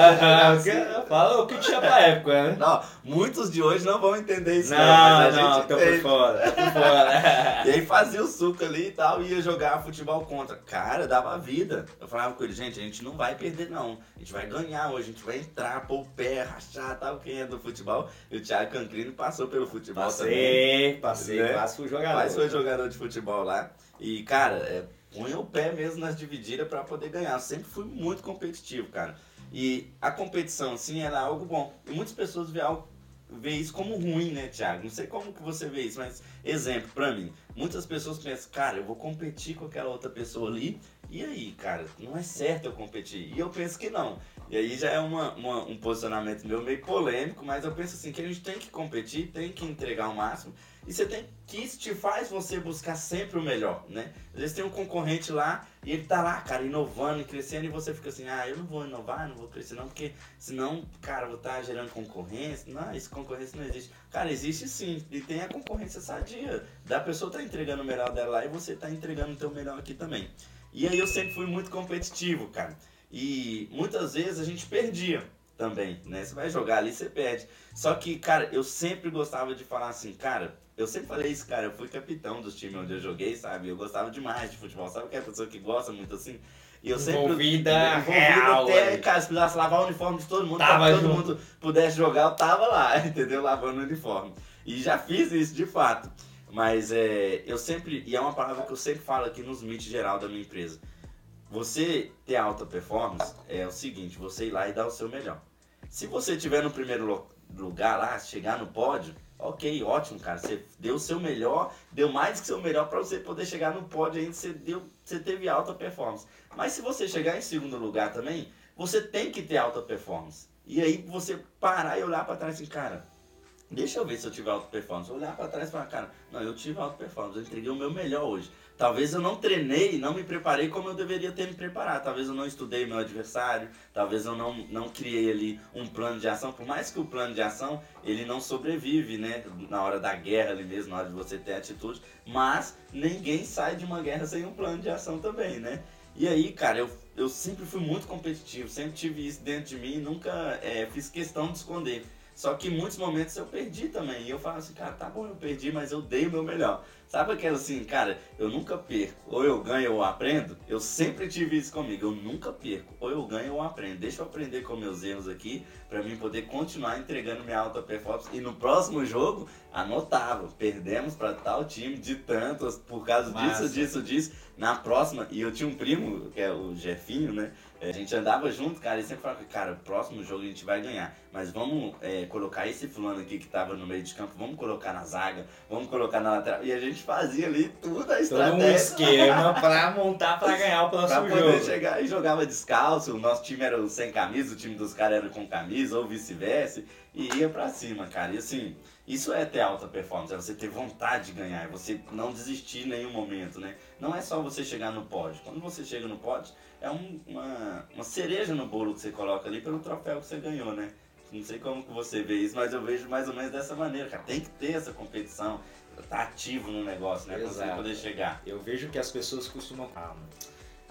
Fala o que tinha pra época, né?
Não, muitos de hoje não vão entender isso
não, não mas a não, gente tô por fora, tô por
fora. e aí fazia o suco ali e tal, ia jogar futebol contra. Cara, dava vida. Eu falava com ele, gente, a gente não vai perder não, a gente vai ganhar hoje, a gente vai entrar, pôr o pé, rachar, tal, quem é do futebol. E o Thiago Cancrino passou pelo futebol
passei,
também.
Passei, passei, né? quase fui jogador.
Quase foi jogador de futebol lá. E, cara, é, põe o pé mesmo nas divididas para poder ganhar. Sempre fui muito competitivo, cara. E a competição, assim, era algo bom. E muitas pessoas vê, algo, vê isso como ruim, né, Thiago? Não sei como que você vê isso, mas exemplo, pra mim. Muitas pessoas pensam, cara, eu vou competir com aquela outra pessoa ali. E aí, cara, não é certo eu competir. E eu penso que não. E aí já é uma, uma, um posicionamento meu meio polêmico, mas eu penso assim, que a gente tem que competir, tem que entregar o máximo. E você tem que te faz você buscar sempre o melhor, né? Às vezes tem um concorrente lá e ele tá lá, cara, inovando e crescendo e você fica assim, ah, eu não vou inovar, não vou crescer não, porque senão, cara, vou estar tá gerando concorrência. Não, esse concorrência não existe. Cara, existe sim. E tem a concorrência sadia. Da pessoa tá entregando o melhor dela lá e você tá entregando o teu melhor aqui também. E aí eu sempre fui muito competitivo, cara. E muitas vezes a gente perdia também, né? Você vai jogar ali, você perde. Só que, cara, eu sempre gostava de falar assim, cara, eu sempre falei isso, cara, eu fui capitão dos times onde eu joguei, sabe? Eu gostava demais de futebol, sabe que é a pessoa que gosta muito assim?
E eu sempre. Envolvida, real.
Até, cara, se precisasse lavar o uniforme de todo mundo, tava pra todo junto. mundo pudesse jogar, eu tava lá, entendeu? Lavando o uniforme. E já fiz isso de fato. Mas é, eu sempre, e é uma palavra que eu sempre falo aqui nos meets geral da minha empresa. Você ter alta performance é o seguinte, você ir lá e dar o seu melhor. Se você estiver no primeiro lugar lá, chegar no pódio, ok, ótimo, cara. Você deu o seu melhor, deu mais que seu melhor para você poder chegar no pódio ainda, você, deu, você teve alta performance. Mas se você chegar em segundo lugar também, você tem que ter alta performance. E aí você parar e olhar para trás assim, cara, deixa eu ver se eu tive alta performance. Olhar para trás e falar, cara, não, eu tive alta performance, eu entreguei o meu melhor hoje. Talvez eu não treinei, não me preparei como eu deveria ter me preparado. Talvez eu não estudei meu adversário, talvez eu não, não criei ali um plano de ação. Por mais que o plano de ação ele não sobrevive, né? Na hora da guerra ali mesmo, na hora de você ter atitude. Mas ninguém sai de uma guerra sem um plano de ação também, né? E aí, cara, eu, eu sempre fui muito competitivo, sempre tive isso dentro de mim nunca é, fiz questão de esconder. Só que em muitos momentos eu perdi também. E eu falo assim, cara, tá bom, eu perdi, mas eu dei o meu melhor. Sabe aquela assim, cara, eu nunca perco. Ou eu ganho ou aprendo. Eu sempre tive isso comigo. Eu nunca perco. Ou eu ganho ou aprendo. Deixa eu aprender com meus erros aqui para mim poder continuar entregando minha alta performance. E no próximo jogo, anotava. Perdemos para tal time de tantos por causa Massa. disso, disso, disso. Na próxima, e eu tinha um primo, que é o Jefinho, né? É, a gente andava junto, cara, e sempre falava, cara, o próximo jogo a gente vai ganhar. Mas vamos é, colocar esse fulano aqui que tava no meio de campo, vamos colocar na zaga, vamos colocar na lateral. E a gente fazia ali tudo a estratégia. Todo
um esquema pra montar pra ganhar o próximo
pra
poder
jogo. chegar e jogava descalço. O nosso time era sem camisa, o time dos caras era com camisa, ou vice-versa. E ia pra cima, cara. E assim, isso é ter alta performance, é você ter vontade de ganhar, é você não desistir em nenhum momento, né? Não é só você chegar no pódio. Quando você chega no pódio, é um, uma, uma cereja no bolo que você coloca ali pelo troféu que você ganhou, né? Não sei como que você vê isso, mas eu vejo mais ou menos dessa maneira, cara. Tem que ter essa competição, tá ativo no negócio, né? Pra você poder chegar.
Eu vejo que as pessoas costumam a,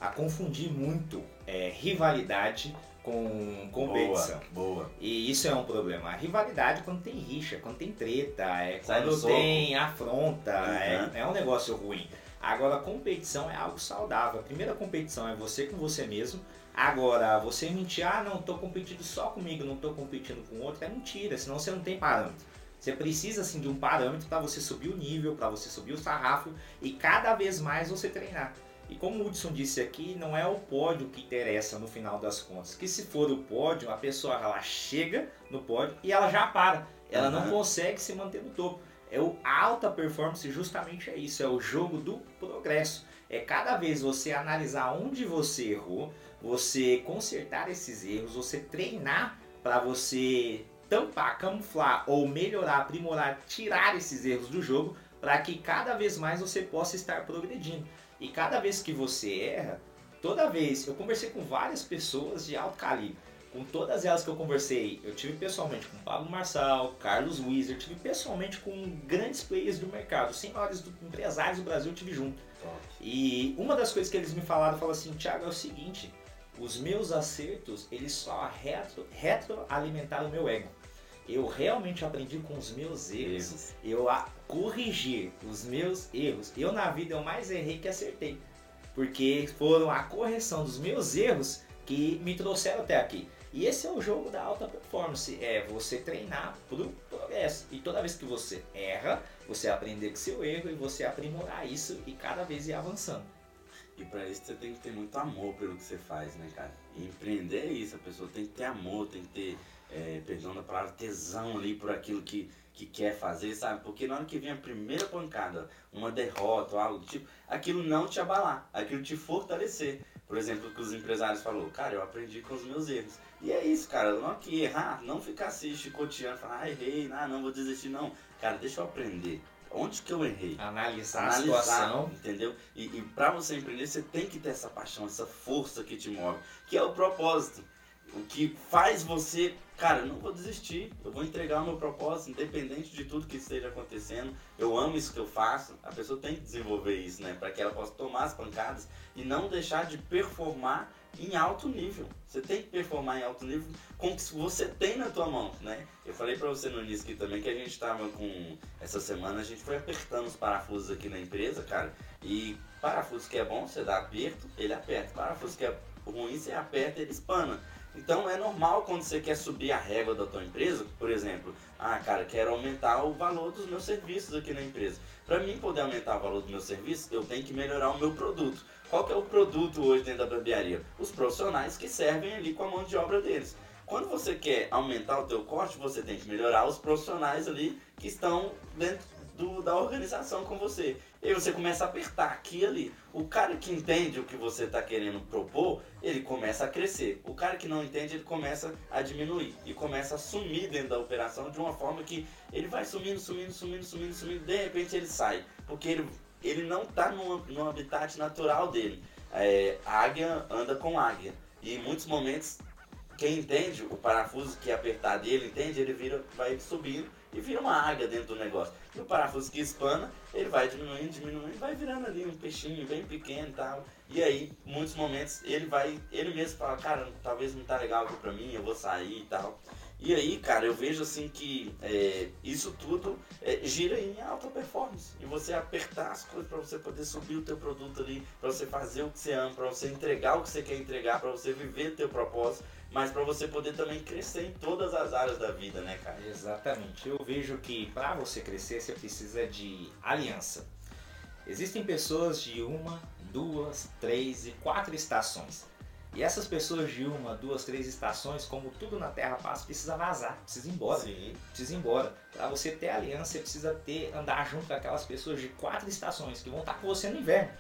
a confundir muito é, rivalidade com competição.
Boa, boa.
E isso é um problema. A rivalidade quando tem rixa, quando tem treta, é quando tem afronta, uhum. é, é um negócio ruim. Agora, a competição é algo saudável. A primeira competição é você com você mesmo. Agora, você mentir, ah, não, estou competindo só comigo, não estou competindo com outro, é mentira, senão você não tem parâmetro. Você precisa, assim, de um parâmetro para você subir o nível, para você subir o sarrafo e cada vez mais você treinar. E como o Hudson disse aqui, não é o pódio que interessa no final das contas. Que se for o pódio, a pessoa ela chega no pódio e ela já para. Ela uhum. não consegue se manter no topo. É o alta performance justamente é isso, é o jogo do progresso. É cada vez você analisar onde você errou, você consertar esses erros, você treinar para você tampar, camuflar ou melhorar, aprimorar, tirar esses erros do jogo para que cada vez mais você possa estar progredindo. E cada vez que você erra, toda vez, eu conversei com várias pessoas de alto calibre com todas elas que eu conversei, eu tive pessoalmente com Pablo Marçal, Carlos Wizard, tive pessoalmente com grandes players do mercado, sem maiores empresários do Brasil, eu tive junto. E uma das coisas que eles me falaram, falou assim, Thiago, é o seguinte, os meus acertos, eles só retro, retroalimentaram o meu ego. Eu realmente aprendi com os meus erros, erros. eu a corrigir os meus erros. Eu na vida eu mais errei que acertei, porque foram a correção dos meus erros que me trouxeram até aqui. E esse é o jogo da alta performance, é você treinar pro progresso. E toda vez que você erra, você aprender com seu erro e você aprimorar isso e cada vez ir avançando.
E para isso você tem que ter muito amor pelo que você faz, né, cara? E empreender é isso, a pessoa tem que ter amor, tem que ter, é, perdão da palavra, tesão ali por aquilo que, que quer fazer, sabe? Porque na hora que vem a primeira pancada, uma derrota ou algo do tipo, aquilo não te abalar, aquilo te fortalecer. Por exemplo, que os empresários falou, cara, eu aprendi com os meus erros. E é isso, cara, não que errar, não ficar assim chicoteando, falar, ah, errei, ah, não vou desistir, não. Cara, deixa eu aprender. Onde que eu errei?
Analisar, Analisar a situação.
Entendeu? E, e para você empreender, você tem que ter essa paixão, essa força que te move, que é o propósito. O que faz você, cara, eu não vou desistir, eu vou entregar o meu propósito, independente de tudo que esteja acontecendo. Eu amo isso que eu faço. A pessoa tem que desenvolver isso, né? Para que ela possa tomar as pancadas e não deixar de performar em alto nível. Você tem que performar em alto nível com o que você tem na tua mão, né? Eu falei para você no início aqui também que a gente estava com essa semana a gente foi apertando os parafusos aqui na empresa, cara. E parafuso que é bom, você dá aperto, ele aperta. Parafuso que é ruim, você aperta, ele espana. Então é normal quando você quer subir a régua da tua empresa, por exemplo, ah, cara, quero aumentar o valor dos meus serviços aqui na empresa. Para mim poder aumentar o valor dos meus serviços, eu tenho que melhorar o meu produto. Qual que é o produto hoje dentro da barbearia? Os profissionais que servem ali com a mão de obra deles. Quando você quer aumentar o teu corte, você tem que melhorar os profissionais ali que estão dentro do, da organização com você. E aí você começa a apertar aqui ali. O cara que entende o que você está querendo propor, ele começa a crescer. O cara que não entende, ele começa a diminuir. E começa a sumir dentro da operação de uma forma que ele vai sumindo, sumindo, sumindo, sumindo, sumindo. De repente ele sai. Porque ele ele não está no, habitat natural dele. É, a águia anda com águia. E em muitos momentos, quem entende o parafuso que é apertar dele, entende, ele vira, vai subindo e vira uma águia dentro do negócio. E o parafuso que espana, ele vai diminuindo, diminuindo, vai virando ali um peixinho bem pequeno e tal. E aí, muitos momentos, ele vai, ele mesmo fala, cara, talvez não tá legal aqui pra mim, eu vou sair e tal. E aí, cara, eu vejo assim que é, isso tudo é, gira em alta performance. E você apertar as coisas para você poder subir o teu produto ali, para você fazer o que você ama, para você entregar o que você quer entregar, para você viver o teu propósito, mas para você poder também crescer em todas as áreas da vida, né, cara?
Exatamente. Eu vejo que para você crescer, você precisa de aliança. Existem pessoas de uma, duas, três e quatro estações. E essas pessoas de uma, duas, três estações, como tudo na Terra passa, precisa vazar, precisa ir embora. Sim. Precisa ir embora. Para você ter aliança, você precisa ter andar junto com aquelas pessoas de quatro estações que vão estar com você no inverno.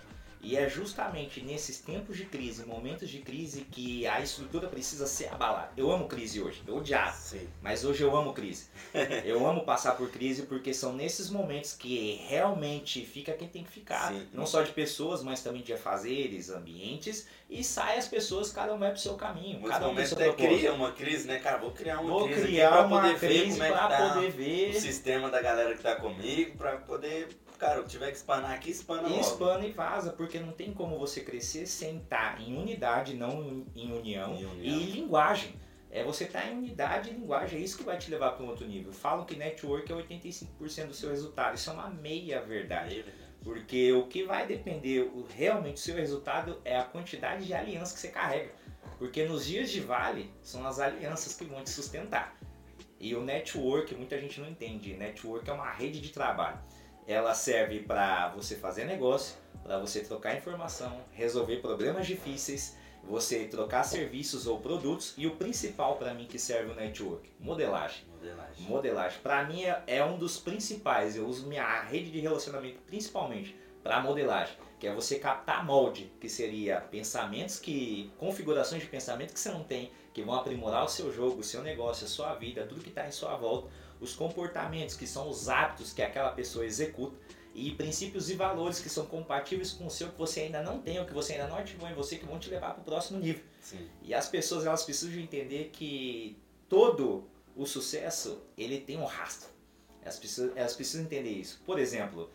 E é justamente nesses tempos de crise, momentos de crise, que a estrutura precisa ser abalada. Eu amo crise hoje, eu odiava, Sim. mas hoje eu amo crise. eu amo passar por crise porque são nesses momentos que realmente fica quem tem que ficar. Sim. Não só de pessoas, mas também de afazeres, ambientes. E sai as pessoas, cada um vai pro seu caminho.
Mas
cada
um momento até cria uma crise, né, cara? Vou criar uma
vou
crise
criar
pra
uma
poder
crise
ver como é que
pra
tá
poder ver.
o sistema da galera que tá comigo, pra poder cara, tiver que espanar aqui, espana
e
logo.
espana e vaza, porque não tem como você crescer sem estar em unidade, não em união,
Em união.
e linguagem. É você estar em unidade e linguagem, é isso que vai te levar para um outro nível. Falam que network é 85% do seu resultado, isso é uma meia verdade. Porque o que vai depender o, realmente do seu resultado é a quantidade de alianças que você carrega. Porque nos dias de vale, são as alianças que vão te sustentar. E o network, muita gente não entende. Network é uma rede de trabalho ela serve para você fazer negócio, para você trocar informação, resolver problemas difíceis, você trocar serviços ou produtos e o principal para mim que serve o network, modelagem.
Modelagem.
Modelagem. Para mim é, é um dos principais. Eu uso minha rede de relacionamento principalmente para modelagem, que é você captar molde, que seria pensamentos que configurações de pensamento que você não tem, que vão aprimorar o seu jogo, o seu negócio, a sua vida, tudo que está em sua volta os comportamentos, que são os hábitos que aquela pessoa executa, e princípios e valores que são compatíveis com o seu que você ainda não tem ou que você ainda não ativou em você que vão te levar para o próximo nível.
Sim.
E as pessoas elas precisam entender que todo o sucesso ele tem um rastro. Elas precisam, elas precisam entender isso. Por exemplo,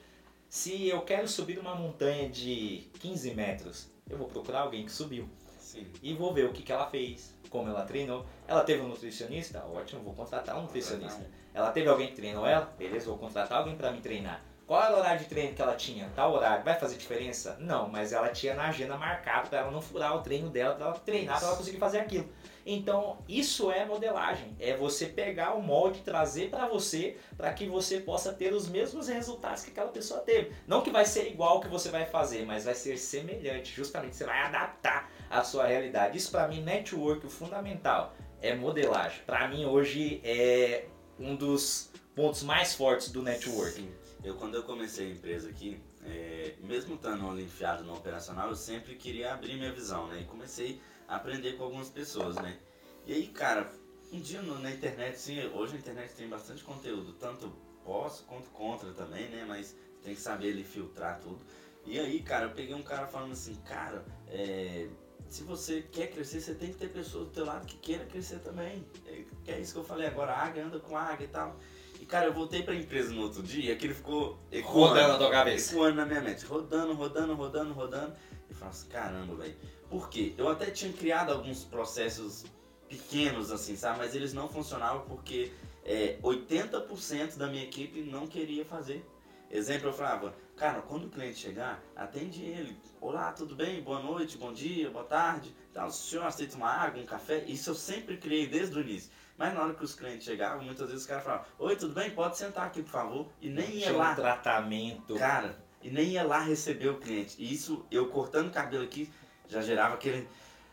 se eu quero subir uma montanha de 15 metros, eu vou procurar alguém que subiu.
Sim.
E vou ver o que, que ela fez, como ela treinou. Ela teve um nutricionista? Ótimo, vou contratar um nutricionista. Ela teve alguém que treinou ela? Beleza, vou contratar alguém para me treinar. Qual era o horário de treino que ela tinha? Tal horário. Vai fazer diferença? Não, mas ela tinha na agenda marcado para ela não furar o treino dela, para ela treinar, para ela conseguir fazer aquilo. Então, isso é modelagem. É você pegar o molde, trazer para você, para que você possa ter os mesmos resultados que aquela pessoa teve. Não que vai ser igual que você vai fazer, mas vai ser semelhante. Justamente, você vai adaptar a sua realidade. Isso para mim, network, o fundamental é modelagem. Para mim, hoje, é um dos pontos mais fortes do network.
Sim. Eu, quando eu comecei a empresa aqui, é, mesmo estando enfiado no operacional, eu sempre queria abrir minha visão, né? E comecei a aprender com algumas pessoas, né? E aí, cara, um dia no, na internet, sim, hoje a internet tem bastante conteúdo, tanto pós quanto contra também, né? Mas tem que saber ele filtrar tudo. E aí, cara, eu peguei um cara falando assim, cara, é, se você quer crescer, você tem que ter pessoas do teu lado que queiram crescer também. É, é isso que eu falei agora, a águia anda com a águia e tal. E cara, eu voltei pra empresa no outro dia que ele ficou
ecoando, rodando na tua cabeça.
Ecoando na minha mente, rodando, rodando, rodando, rodando. E falava assim, caramba, velho. Por quê? Eu até tinha criado alguns processos pequenos, assim, sabe? Mas eles não funcionavam porque é, 80% da minha equipe não queria fazer. Exemplo, eu falava, cara, quando o cliente chegar, atende ele. Olá, tudo bem? Boa noite, bom dia, boa tarde. Então, o senhor aceita uma água, um café? Isso eu sempre criei desde o início. Mas na hora que os clientes chegavam, muitas vezes os caras falavam, oi, tudo bem? Pode sentar aqui, por favor. E nem ia
Tinha
lá.
um tratamento.
Cara, e nem ia lá receber o cliente. E isso, eu cortando o cabelo aqui, já gerava aquele,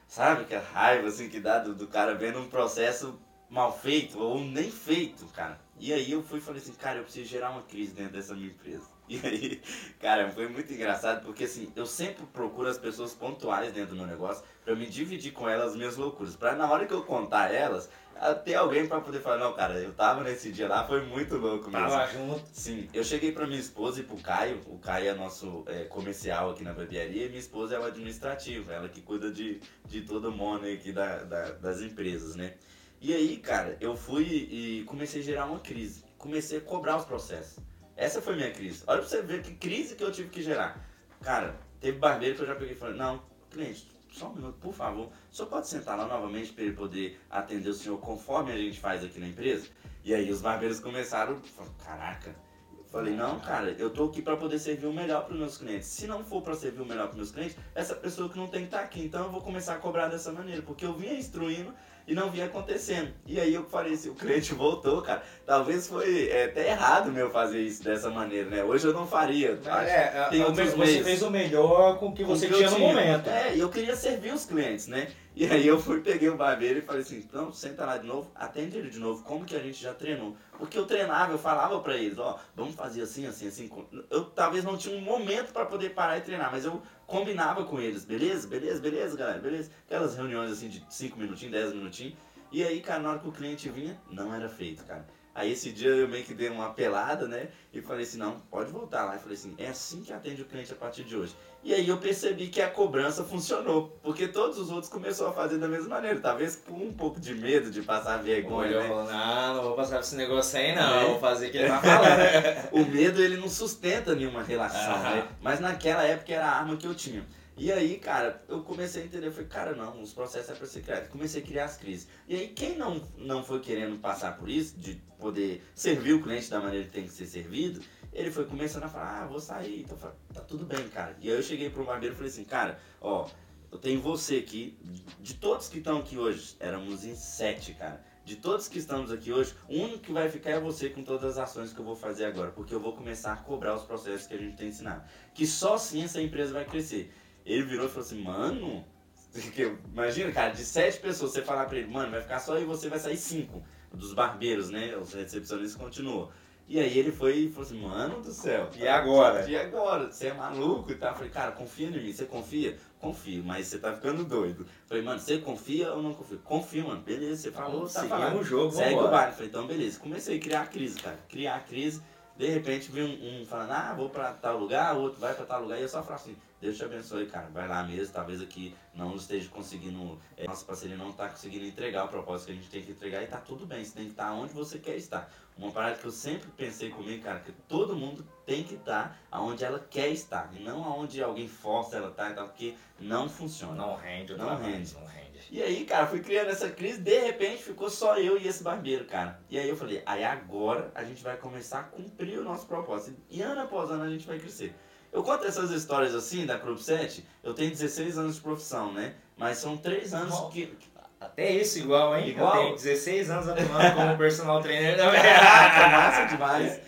sabe, aquela raiva assim que dá do, do cara vendo um processo mal feito ou nem feito, cara. E aí eu fui e falei assim, cara, eu preciso gerar uma crise dentro dessa minha empresa. E aí, cara, foi muito engraçado porque assim, eu sempre procuro as pessoas pontuais dentro do meu negócio para me dividir com elas as minhas loucuras. Pra na hora que eu contar elas, ter alguém para poder falar, não, cara, eu tava nesse dia lá, foi muito louco mesmo.
Tava junto.
Sim, eu cheguei pra minha esposa e pro Caio, o Caio é nosso é, comercial aqui na barbearia e minha esposa é o administrativo, ela que cuida de, de todo mundo aqui da, da, das empresas, né? E aí, cara, eu fui e comecei a gerar uma crise, comecei a cobrar os processos. Essa foi minha crise. Olha pra você ver que crise que eu tive que gerar. Cara, teve barbeiro que eu já peguei e falei, não, cliente, só um minuto, por favor. O senhor pode sentar lá novamente para ele poder atender o senhor conforme a gente faz aqui na empresa? E aí os barbeiros começaram, caraca. Eu falei, não, cara, eu tô aqui para poder servir o melhor para os meus clientes. Se não for para servir o melhor para meus clientes, essa pessoa que não tem que estar tá aqui. Então eu vou começar a cobrar dessa maneira, porque eu vinha instruindo e não vinha acontecendo. E aí eu falei assim, o cliente voltou, cara. Talvez foi é, até errado meu fazer isso dessa maneira, né? Hoje eu não faria.
É, tem outros você fez o melhor com o que com você que tinha no momento.
É, e eu queria servir os clientes, né? E aí eu fui, peguei o barbeiro e falei assim, então senta lá de novo, atende ele de novo, como que a gente já treinou? Porque eu treinava, eu falava para eles, ó, vamos fazer assim, assim, assim. Eu talvez não tinha um momento para poder parar e treinar, mas eu combinava com eles, beleza, beleza, beleza, galera, beleza. Aquelas reuniões assim de 5 minutinhos, 10 minutinhos. E aí, cara, na hora que o cliente vinha, não era feito, cara. Aí esse dia eu meio que dei uma pelada, né? E falei assim, não, pode voltar lá. Eu falei assim, é assim que atende o cliente a partir de hoje. E aí eu percebi que a cobrança funcionou, porque todos os outros começaram a fazer da mesma maneira, talvez com um pouco de medo de passar vergonha,
Olha,
né?
Falando, não, não vou passar esse negócio aí não, é. vou fazer o que ele tá falando.
o medo ele não sustenta nenhuma relação, né? Mas naquela época era a arma que eu tinha. E aí, cara, eu comecei a entender, eu falei, cara, não, os processos é para ser criado. Comecei a criar as crises. E aí, quem não, não foi querendo passar por isso, de poder servir o cliente da maneira que tem que ser servido, ele foi começando a falar, ah, vou sair. Então eu falei, tá tudo bem, cara. E aí eu cheguei pro barbeiro e falei assim, cara, ó, eu tenho você aqui, de todos que estão aqui hoje, éramos em sete, cara. De todos que estamos aqui hoje, o único que vai ficar é você com todas as ações que eu vou fazer agora, porque eu vou começar a cobrar os processos que a gente tem ensinado. Que só assim essa empresa vai crescer. Ele virou e falou assim, mano, imagina, cara, de sete pessoas, você falar pra ele, mano, vai ficar só e você vai sair cinco. Dos barbeiros, né? Os recepcionistas continuou. E aí ele foi e falou assim, mano do céu.
E agora?
E agora? Você é maluco e tal. Eu falei, cara, confia em mim. Você confia? Confio, mas você tá ficando doido. Eu falei, mano, você confia ou não confia? Confio, mano. Beleza, você falou, tá falando.
um jogo,
Segue o baile. Falei, então beleza. Comecei a criar a crise, cara. Criar a crise. De repente veio um, um falando, ah, vou pra tal lugar, outro vai pra tal lugar. E eu só falo assim, Deus te abençoe, cara. Vai lá mesmo, talvez aqui não esteja conseguindo, é, nossa parceria não está conseguindo entregar o propósito que a gente tem que entregar e tá tudo bem, você tem que estar tá onde você quer estar. Uma parada que eu sempre pensei comigo, cara, que todo mundo tem que estar tá onde ela quer estar, e não aonde alguém força ela estar, tá, porque não funciona.
Não rende,
não rende.
Não rende.
E aí, cara, fui criando essa crise, de repente ficou só eu e esse barbeiro, cara. E aí eu falei, aí agora a gente vai começar a cumprir o nosso propósito. E ano após ano a gente vai crescer. Eu conto essas histórias assim da Club 7, eu tenho 16 anos de profissão, né? Mas são 3 anos que.
Até isso igual, hein? Igual. Eu tenho 16 anos atuando como personal trainer também.
Caraca, massa demais.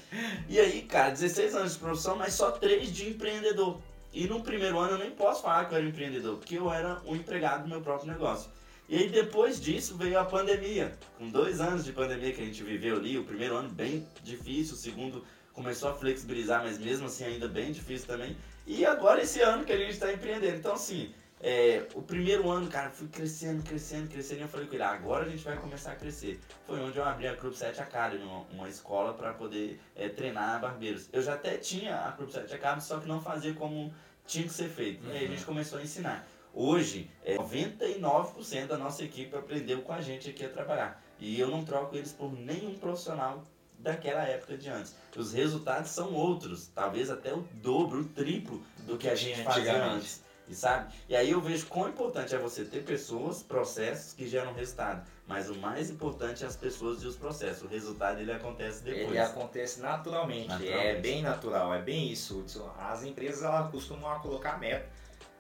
E aí, cara, 16 anos de profissão, mas só 3 de empreendedor. E no primeiro ano eu nem posso falar que eu era empreendedor, porque eu era um empregado do meu próprio negócio. E aí depois disso veio a pandemia. Com dois anos de pandemia que a gente viveu ali, o primeiro ano bem difícil, o segundo começou a flexibilizar, mas mesmo assim ainda bem difícil também. E agora esse ano que a gente está empreendendo. Então, assim, é, o primeiro ano, cara, fui crescendo, crescendo, crescendo. E eu falei com ele, ah, agora a gente vai começar a crescer. Foi onde eu abri a Club 7 Academy, uma, uma escola para poder é, treinar barbeiros. Eu já até tinha a Club 7 Academy, só que não fazia como tinha que ser feito. Uhum. E aí a gente começou a ensinar. Hoje, é, 99% da nossa equipe aprendeu com a gente aqui a trabalhar. E eu não troco eles por nenhum profissional daquela época de antes. Os resultados são outros, talvez até o dobro, o triplo do que a gente fazia antes. E sabe? E aí eu vejo quão importante é você ter pessoas, processos que geram resultado. Mas o mais importante é as pessoas e os processos. O resultado ele acontece depois.
Ele acontece naturalmente. naturalmente. É bem natural, é bem isso. As empresas elas costumam colocar meta.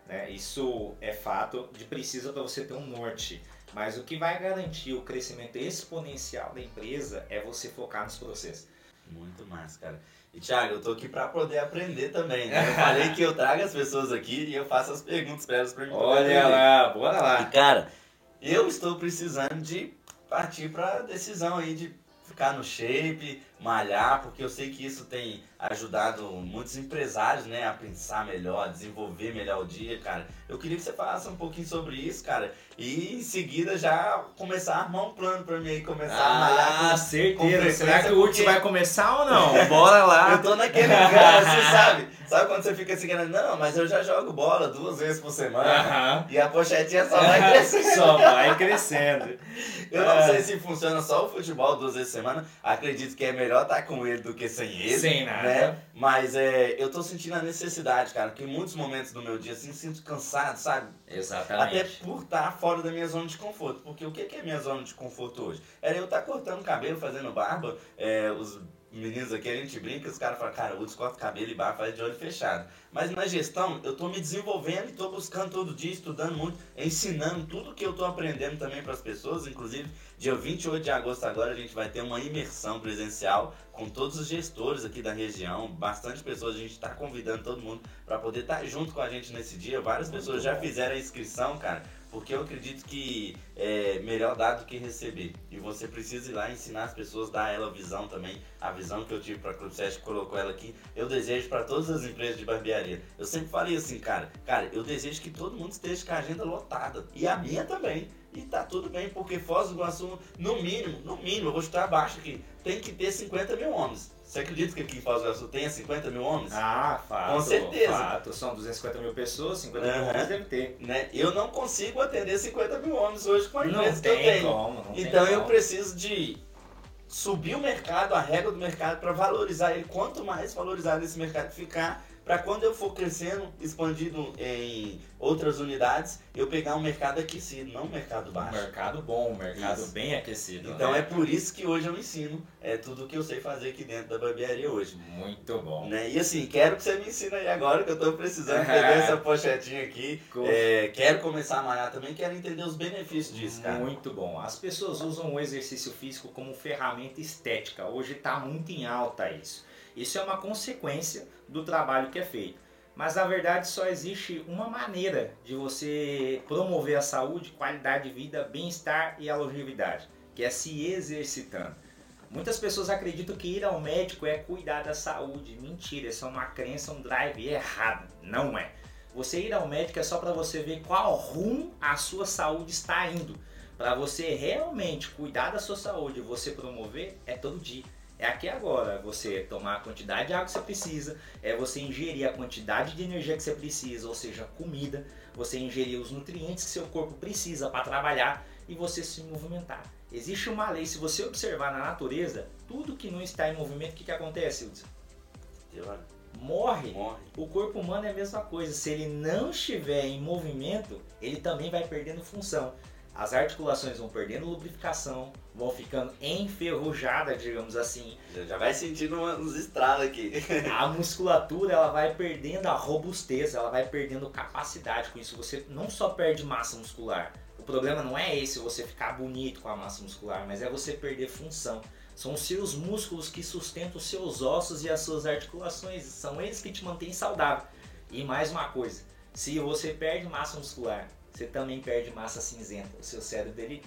Né? Isso é fato de precisa para você ter um norte. Mas o que vai garantir o crescimento exponencial da empresa é você focar nos processos.
Muito mais, cara. E Thiago, eu tô aqui para poder aprender também. Né? Eu falei que eu trago as pessoas aqui e eu faço as perguntas para elas para mim.
Olha lá, bora lá.
E cara, eu estou precisando de partir para decisão aí de ficar no shape, malhar, porque eu sei que isso tem ajudado muitos empresários, né, a pensar melhor, a desenvolver melhor o dia, cara. Eu queria que você falasse um pouquinho sobre isso, cara, e em seguida já começar a armar um plano para mim aí começar ah, a malhar
com, certeza. Com Será que o Urt vai começar ou não? Bora lá.
eu tô naquele cara, assim, sabe? Sabe quando você fica assim, não, mas eu já jogo bola duas vezes por semana uh -huh. e a pochetinha só vai crescendo.
Só vai crescendo.
eu não sei se funciona só o futebol duas vezes por semana, acredito que é melhor estar tá com ele do que sem ele.
Sem nada.
Né? Mas é, eu tô sentindo a necessidade, cara, que em muitos momentos do meu dia, assim, sinto cansado, sabe?
Exatamente.
Até por estar fora da minha zona de conforto. Porque o que é minha zona de conforto hoje? Era eu estar cortando cabelo, fazendo barba, é, os meninos aqui, a gente brinca, os caras falam, cara, o corta cabelo e barba faz de olho fechado. Mas na gestão, eu estou me desenvolvendo e estou buscando todo dia, estudando muito, ensinando tudo que eu estou aprendendo também para as pessoas. Inclusive, dia 28 de agosto agora a gente vai ter uma imersão presencial com todos os gestores aqui da região, bastante pessoas, a gente está convidando todo mundo para poder estar tá junto com a gente nesse dia. Várias pessoas já fizeram a inscrição, cara porque eu acredito que é melhor dar do que receber. E você precisa ir lá ensinar as pessoas, dar a ela visão também. A visão que eu tive para a Clube 7 colocou ela aqui, eu desejo para todas as empresas de barbearia. Eu sempre falei assim, cara, cara, eu desejo que todo mundo esteja com a agenda lotada. E a minha também. E tá tudo bem, porque Foz do Iguaçu, no mínimo, no mínimo, eu vou chutar abaixo aqui, tem que ter 50 mil homens. Você acredita que aqui em Foz do Iguaçu tenha 50 mil homens?
Ah, fato.
Com certeza.
Fato. São 250 mil pessoas, 50 uhum. mil homens deve ter.
Né? Eu não consigo atender 50 mil homens hoje com a empresa
que eu
tenho.
Como, não
então
tem
eu preciso de subir o mercado, a régua do mercado, para valorizar ele. Quanto mais valorizado esse mercado ficar, para quando eu for crescendo, expandindo em outras unidades, eu pegar um mercado aquecido, não um mercado baixo.
Um mercado bom, um mercado isso. bem aquecido.
Então
né?
é por isso que hoje eu ensino é tudo que eu sei fazer aqui dentro da barbearia hoje.
Muito bom.
Né? E assim, quero que você me ensine aí agora, que eu estou precisando pegar essa pochetinha aqui. É, quero começar a malhar também, quero entender os benefícios disso, cara.
Muito bom. As pessoas usam o exercício físico como ferramenta estética. Hoje está muito em alta isso. Isso é uma consequência do trabalho que é feito. Mas na verdade só existe uma maneira de você promover a saúde, qualidade de vida, bem-estar e a longevidade, que é se exercitando. Muitas pessoas acreditam que ir ao médico é cuidar da saúde. Mentira, isso é uma crença, um drive errado. Não é. Você ir ao médico é só para você ver qual rumo a sua saúde está indo. Para você realmente cuidar da sua saúde, você promover é todo dia. É aqui agora, você tomar a quantidade de água que você precisa, é você ingerir a quantidade de energia que você precisa, ou seja, comida, você ingerir os nutrientes que seu corpo precisa para trabalhar e você se movimentar. Existe uma lei, se você observar na natureza, tudo que não está em movimento, o que, que acontece, Hudson? Morre.
Morre.
O corpo humano é a mesma coisa. Se ele não estiver em movimento, ele também vai perdendo função as articulações vão perdendo lubrificação, vão ficando enferrujadas, digamos assim.
Já vai sentindo uns estralos aqui.
a musculatura ela vai perdendo a robustez, ela vai perdendo capacidade. Com isso você não só perde massa muscular. O problema não é esse você ficar bonito com a massa muscular, mas é você perder função. São os seus músculos que sustentam os seus ossos e as suas articulações. São eles que te mantêm saudável. E mais uma coisa, se você perde massa muscular você também perde massa cinzenta. O seu cérebro dele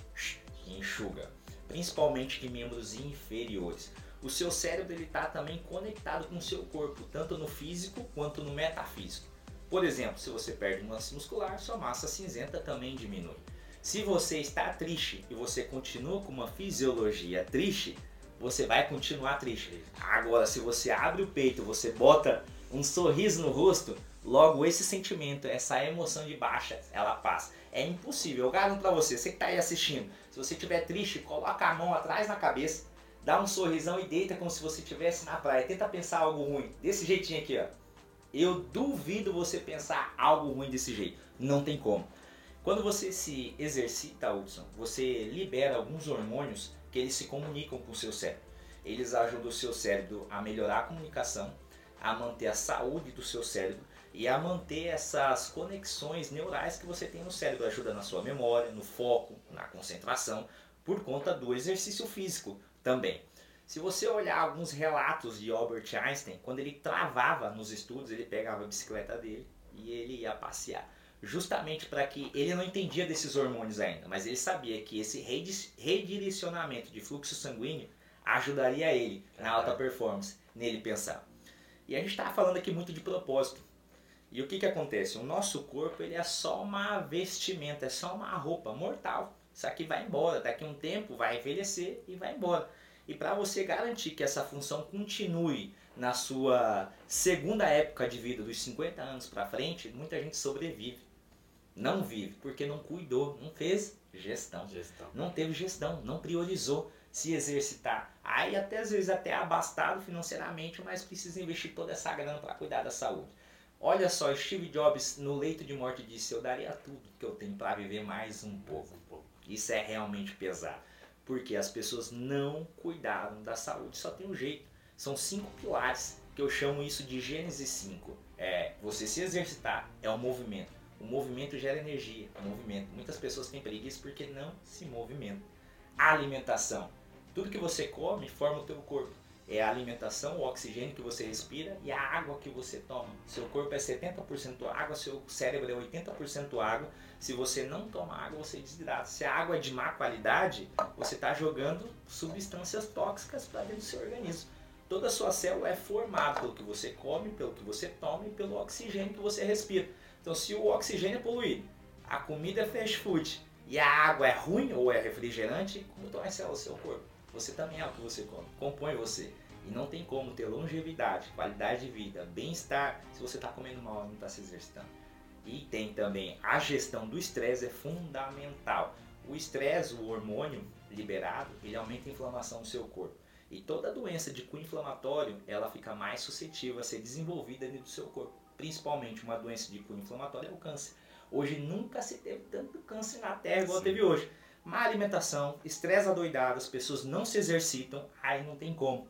enxuga, principalmente de membros inferiores. O seu cérebro ele está também conectado com o seu corpo, tanto no físico quanto no metafísico. Por exemplo, se você perde massa muscular, sua massa cinzenta também diminui. Se você está triste e você continua com uma fisiologia triste, você vai continuar triste. Agora, se você abre o peito, você bota um sorriso no rosto, Logo, esse sentimento, essa emoção de baixa, ela passa. É impossível, eu garanto pra você, você que tá aí assistindo, se você estiver triste, coloca a mão atrás na cabeça, dá um sorrisão e deita como se você estivesse na praia. Tenta pensar algo ruim, desse jeitinho aqui, ó. Eu duvido você pensar algo ruim desse jeito. Não tem como. Quando você se exercita, Hudson, você libera alguns hormônios que eles se comunicam com o seu cérebro. Eles ajudam o seu cérebro a melhorar a comunicação, a manter a saúde do seu cérebro e a manter essas conexões neurais que você tem no cérebro. Ajuda na sua memória, no foco, na concentração, por conta do exercício físico também. Se você olhar alguns relatos de Albert Einstein, quando ele travava nos estudos, ele pegava a bicicleta dele e ele ia passear. Justamente para que ele não entendia desses hormônios ainda, mas ele sabia que esse redirecionamento de fluxo sanguíneo ajudaria ele na alta performance, nele pensar. E a gente está falando aqui muito de propósito. E o que, que acontece? O nosso corpo ele é só uma vestimenta, é só uma roupa mortal. Isso aqui vai embora, daqui a um tempo vai envelhecer e vai embora. E para você garantir que essa função continue na sua segunda época de vida, dos 50 anos para frente, muita gente sobrevive. Não vive porque não cuidou, não fez gestão. gestão. Não teve gestão, não priorizou se exercitar. Aí até às vezes até abastado financeiramente, mas precisa investir toda essa grana para cuidar da saúde. Olha só, Steve Jobs no leito de morte disse: "Eu daria tudo que eu tenho para viver mais um pouco". Isso é realmente pesado porque as pessoas não cuidaram da saúde. Só tem um jeito. São cinco pilares que eu chamo isso de Gênesis 5. É você se exercitar, é o movimento. O movimento gera energia, o movimento. Muitas pessoas têm preguiça porque não se movimentam. A alimentação. Tudo que você come forma o teu corpo é a alimentação, o oxigênio que você respira e a água que você toma. Seu corpo é 70% água, seu cérebro é 80% água. Se você não toma água, você desidrata. Se a água é de má qualidade, você está jogando substâncias tóxicas para dentro do seu organismo. Toda a sua célula é formada pelo que você come, pelo que você toma e pelo oxigênio que você respira. Então, se o oxigênio é poluído, a comida é fast food e a água é ruim ou é refrigerante, como estão as células do seu corpo? Você também é o que você come, compõe você. E não tem como ter longevidade, qualidade de vida, bem-estar se você está comendo mal e não está se exercitando. E tem também a gestão do estresse é fundamental. O estresse, o hormônio liberado, ele aumenta a inflamação do seu corpo. E toda doença de cunho inflamatório, ela fica mais suscetível a ser desenvolvida dentro do seu corpo. Principalmente uma doença de cunho inflamatório é o câncer. Hoje nunca se teve tanto câncer na Terra igual Sim. teve hoje má alimentação, estresse adoidado, as pessoas não se exercitam, aí não tem como.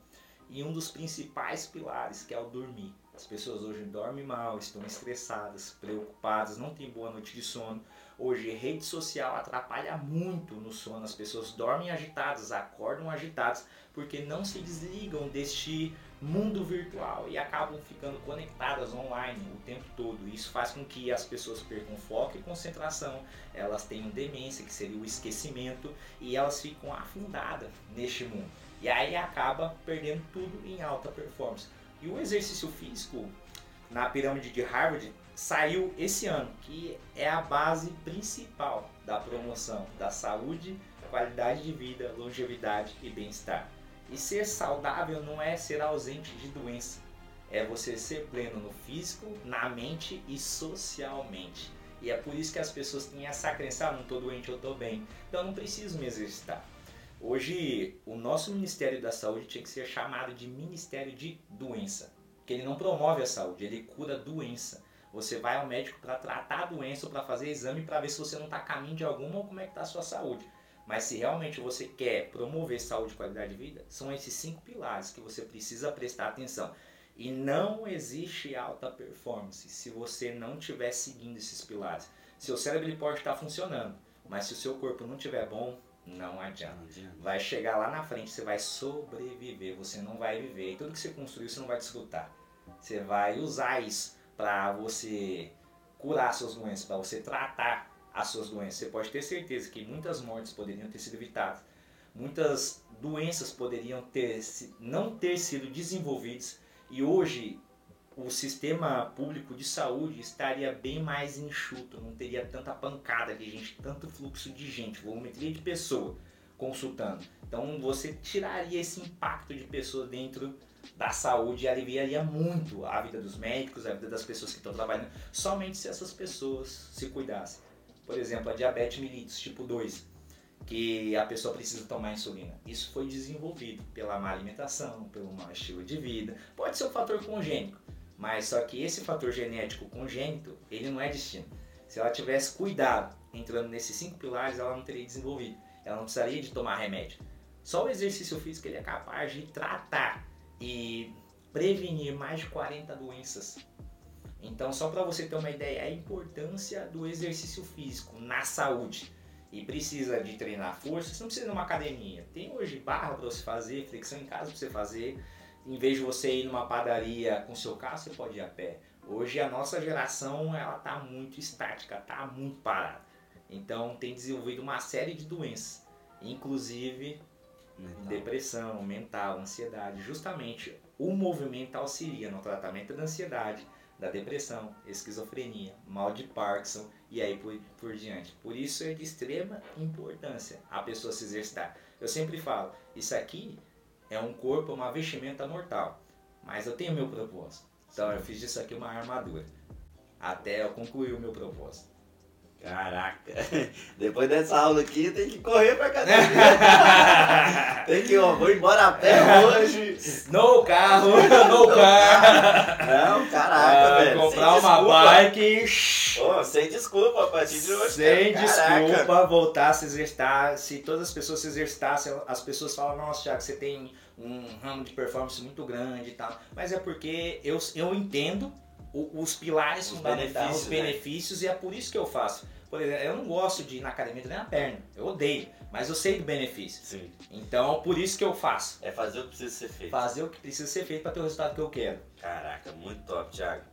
E um dos principais pilares, que é o dormir. As pessoas hoje dormem mal, estão estressadas, preocupadas, não têm boa noite de sono. Hoje, rede social atrapalha muito no sono. As pessoas dormem agitadas, acordam agitadas, porque não se desligam deste mundo virtual e acabam ficando conectadas online o tempo todo. Isso faz com que as pessoas percam foco e concentração, elas tenham demência, que seria o esquecimento, e elas ficam afundadas neste mundo. E aí acaba perdendo tudo em alta performance. E o exercício físico na pirâmide de Harvard saiu esse ano, que é a base principal da promoção da saúde, qualidade de vida, longevidade e bem-estar. E ser saudável não é ser ausente de doença, é você ser pleno no físico, na mente e socialmente. E é por isso que as pessoas têm essa crença, ah, não estou doente, eu estou bem, então eu não preciso me exercitar. Hoje, o nosso Ministério da Saúde tinha que ser chamado de Ministério de Doença, porque ele não promove a saúde, ele cura doença. Você vai ao médico para tratar a doença ou para fazer exame para ver se você não está a caminho de alguma ou como é que está a sua saúde. Mas se realmente você quer promover saúde e qualidade de vida, são esses cinco pilares que você precisa prestar atenção. E não existe alta performance se você não estiver seguindo esses pilares. Seu cérebro ele pode estar funcionando, mas se o seu corpo não estiver bom, não adianta. Vai chegar lá na frente, você vai sobreviver, você não vai viver. E tudo que você construiu, você não vai desfrutar. Você vai usar isso para você curar suas doenças, para você tratar as suas doenças. Você pode ter certeza que muitas mortes poderiam ter sido evitadas, muitas doenças poderiam ter não ter sido desenvolvidas e hoje o sistema público de saúde estaria bem mais enxuto, não teria tanta pancada de gente, tanto fluxo de gente, volumetria de pessoa consultando. Então você tiraria esse impacto de pessoas dentro da saúde e aliviaria muito a vida dos médicos, a vida das pessoas que estão trabalhando, somente se essas pessoas se cuidassem por exemplo, a diabetes mellitus tipo 2, que a pessoa precisa tomar insulina. Isso foi desenvolvido pela má alimentação, pelo mau estilo de vida. Pode ser um fator congênico, Mas só que esse fator genético congênito, ele não é destino. Se ela tivesse cuidado entrando nesses cinco pilares, ela não teria desenvolvido. Ela não precisaria de tomar remédio. Só o exercício físico ele é capaz de tratar e prevenir mais de 40 doenças. Então, só para você ter uma ideia, a importância do exercício físico na saúde. E precisa de treinar força, você não precisa ir numa academia. Tem hoje barra para você fazer, flexão em casa para você fazer. Em vez de você ir numa padaria com seu carro, você pode ir a pé. Hoje a nossa geração ela tá muito estática, tá muito parada. Então tem desenvolvido uma série de doenças, inclusive mental. depressão, mental, ansiedade. Justamente o movimento auxilia no tratamento da ansiedade, da depressão, esquizofrenia, mal de Parkinson e aí por, por diante. Por isso é de extrema importância a pessoa se exercitar. Eu sempre falo, isso aqui é um corpo, uma vestimenta mortal, mas eu tenho meu propósito. Então eu fiz disso aqui uma armadura, até eu concluir o meu propósito.
Caraca, depois dessa aula aqui tem que correr pra academia. tem que, ó, vou embora a pé hoje.
No carro, no carro.
Não, caraca, ah, velho.
Comprar uma desculpa. bike.
Oh, sem desculpa a partir de hoje.
Sem desculpa voltar a se exercitar. Se todas as pessoas se exercitassem, as pessoas falam, nossa, Thiago, você tem um ramo de performance muito grande e tal. Mas é porque eu, eu entendo os pilares os fundamentais, benefícios, os benefícios, né? e é por isso que eu faço. Por exemplo, eu não gosto de ir na academia treinar a perna, eu odeio, mas eu sei do benefício.
Sim.
Então, por isso que eu faço.
É fazer o que precisa ser feito.
Fazer o que precisa ser feito para ter o resultado que eu quero.
Caraca, muito top, Thiago.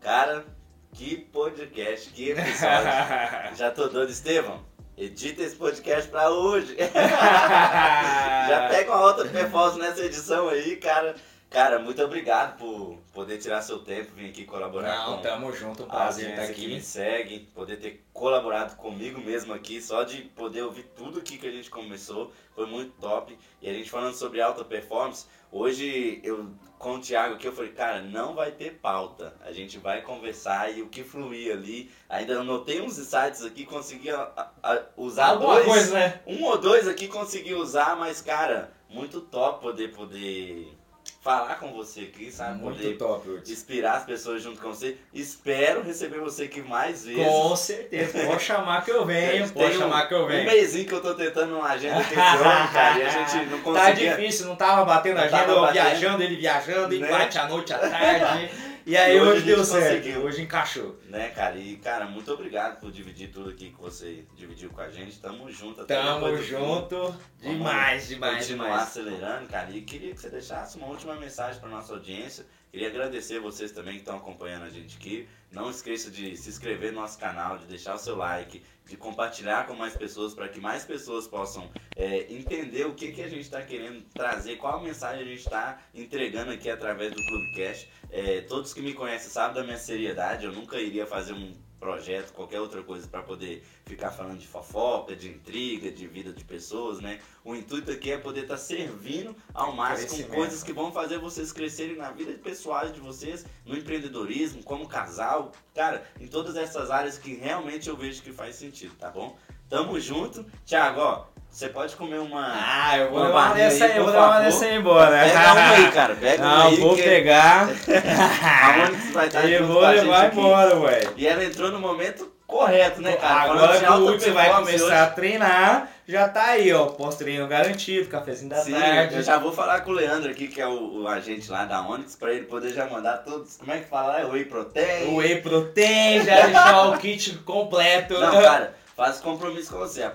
Cara, que podcast, que episódio. Já tô doido, Estevão. Edita esse podcast pra hoje. Já pega uma outra performance nessa edição aí, cara. Cara, muito obrigado por poder tirar seu tempo, vir aqui colaborar
Não,
com
tamo junto, um prazer estar aqui.
que me segue, poder ter colaborado comigo mesmo aqui, só de poder ouvir tudo aqui que a gente começou, foi muito top. E a gente falando sobre alta performance, hoje eu com o Thiago aqui eu falei, cara, não vai ter pauta, a gente vai conversar e o que fluir ali, ainda anotei uns insights aqui, consegui a, a, usar
Alguma
dois,
coisa, né?
um ou dois aqui consegui usar, mas cara, muito top poder poder falar com você aqui, sabe?
Muito
Poder
top,
inspirar as pessoas junto com você. Espero receber você aqui mais vezes.
Com certeza, pode chamar que eu venho, pode chamar
um,
que eu venho.
Um mêsinho que eu tô tentando uma agenda homem, cara, e a gente não tá conseguia.
Tá difícil, não tava batendo a agenda, eu viajando, ele viajando, né? e bate à noite, à tarde. E aí hoje, hoje deu certo, conseguiu. hoje encaixou.
Né, cara? E, cara, muito obrigado por dividir tudo aqui que você dividiu com a gente. Tamo junto
até Tamo junto. Demais, demais,
continuar
demais.
acelerando, cara. E queria que você deixasse uma última mensagem pra nossa audiência. Queria agradecer vocês também que estão acompanhando a gente aqui. Não esqueça de se inscrever no nosso canal, de deixar o seu like, de compartilhar com mais pessoas para que mais pessoas possam é, entender o que, que a gente está querendo trazer, qual mensagem a gente está entregando aqui através do Clubecast. É, todos que me conhecem sabem da minha seriedade, eu nunca iria fazer um projeto, qualquer outra coisa para poder ficar falando de fofoca, de intriga, de vida de pessoas, né? O intuito aqui é poder estar tá servindo ao máximo com coisas que vão fazer vocês crescerem na vida pessoal de vocês, no empreendedorismo, como casal, cara, em todas essas áreas que realmente eu vejo que faz sentido, tá bom? Tamo junto. Tiago, ó, você pode comer uma.
Ah, eu vou levar uma dessa aí, eu vou levar uma dessa aí embora.
Pega uma aí, cara. Pega
Não,
uma aí.
vou
que...
pegar.
Aonde você vai estar
Eu vou levar embora, ué.
E ela entrou no momento correto, né, cara?
Agora que o você vai começar hoje... a treinar, já tá aí, ó. Pós-treino garantido, cafezinho da
Sim,
tarde.
Eu já vou falar com o Leandro aqui, que é o, o agente lá da Onyx, pra ele poder já mandar todos. Como é que fala? É Whey Protein.
Whey Protein, já deixar o kit completo.
Não, cara, faz compromisso com você. A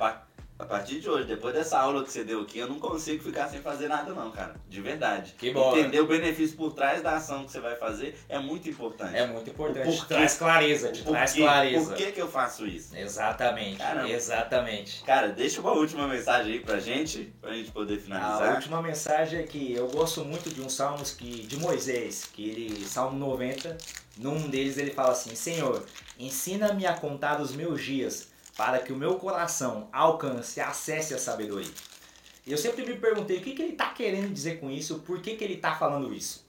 a partir de hoje, depois dessa aula que você deu aqui, eu não consigo ficar sem fazer nada não, cara. De verdade.
Que bom.
Entender o benefício por trás da ação que você vai fazer é muito importante.
É muito importante. Te traz clareza, te traz clareza.
Por que que eu faço isso?
Exatamente. Caramba. Exatamente.
Cara, deixa uma última mensagem aí pra gente, pra gente poder finalizar.
A última mensagem é que eu gosto muito de um salmos que, de Moisés, que ele, Salmo 90, num deles ele fala assim, Senhor, ensina-me a contar os meus dias para que o meu coração alcance, acesse a sabedoria. Eu sempre me perguntei o que, que ele está querendo dizer com isso, por que, que ele está falando isso.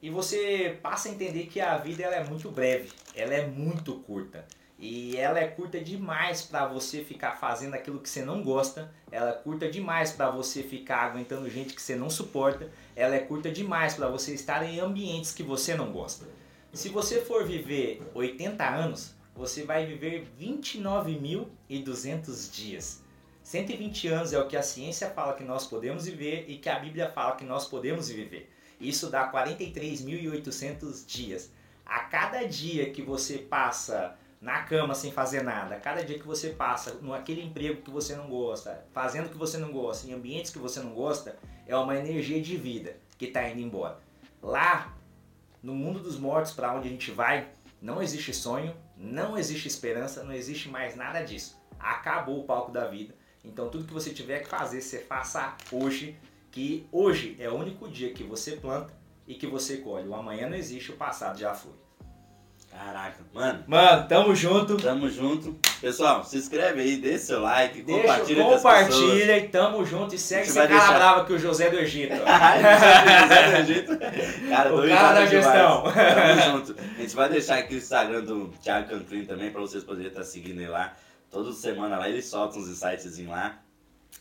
E você passa a entender que a vida ela é muito breve, ela é muito curta. E ela é curta demais para você ficar fazendo aquilo que você não gosta, ela é curta demais para você ficar aguentando gente que você não suporta, ela é curta demais para você estar em ambientes que você não gosta. Se você for viver 80 anos, você vai viver 29.200 dias. 120 anos é o que a ciência fala que nós podemos viver e que a Bíblia fala que nós podemos viver. Isso dá 43.800 dias. A cada dia que você passa na cama sem fazer nada, a cada dia que você passa naquele emprego que você não gosta, fazendo o que você não gosta, em ambientes que você não gosta, é uma energia de vida que está indo embora. Lá, no mundo dos mortos, para onde a gente vai, não existe sonho, não existe esperança, não existe mais nada disso. Acabou o palco da vida. Então tudo que você tiver que fazer, você faça hoje, que hoje é o único dia que você planta e que você colhe. O amanhã não existe, o passado já foi.
Caraca, mano.
Mano, tamo junto.
Tamo junto. Pessoal, se inscreve aí, deixa seu like,
Deixa,
compartilha
compartilha e tamo junto. E segue esse cara
deixar...
brava que o José do Egito.
José do Egito. Cara,
o cara da gestão.
Tamo junto. A gente vai deixar aqui o Instagram do Thiago Canclin também, pra vocês poderem estar seguindo ele lá. Toda semana lá ele solta uns insights lá.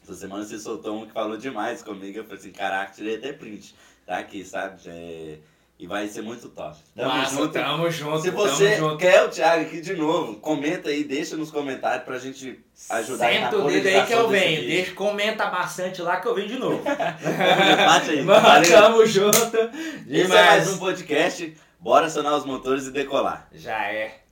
Essa semana você soltou um que falou demais comigo. Eu falei assim, caraca, tirei até print. Tá aqui, sabe? É... E vai ser muito top.
Tamo Massa, junto. Tamo junto.
Se você
junto.
quer o Thiago aqui de novo, comenta aí, deixa nos comentários pra gente ajudar
Senta o dedo aí que eu venho. Deixa, comenta bastante lá que eu venho de novo.
Bate aí.
Mano, tamo junto.
Demais. Esse é mais um podcast. Bora acionar os motores e decolar.
Já é.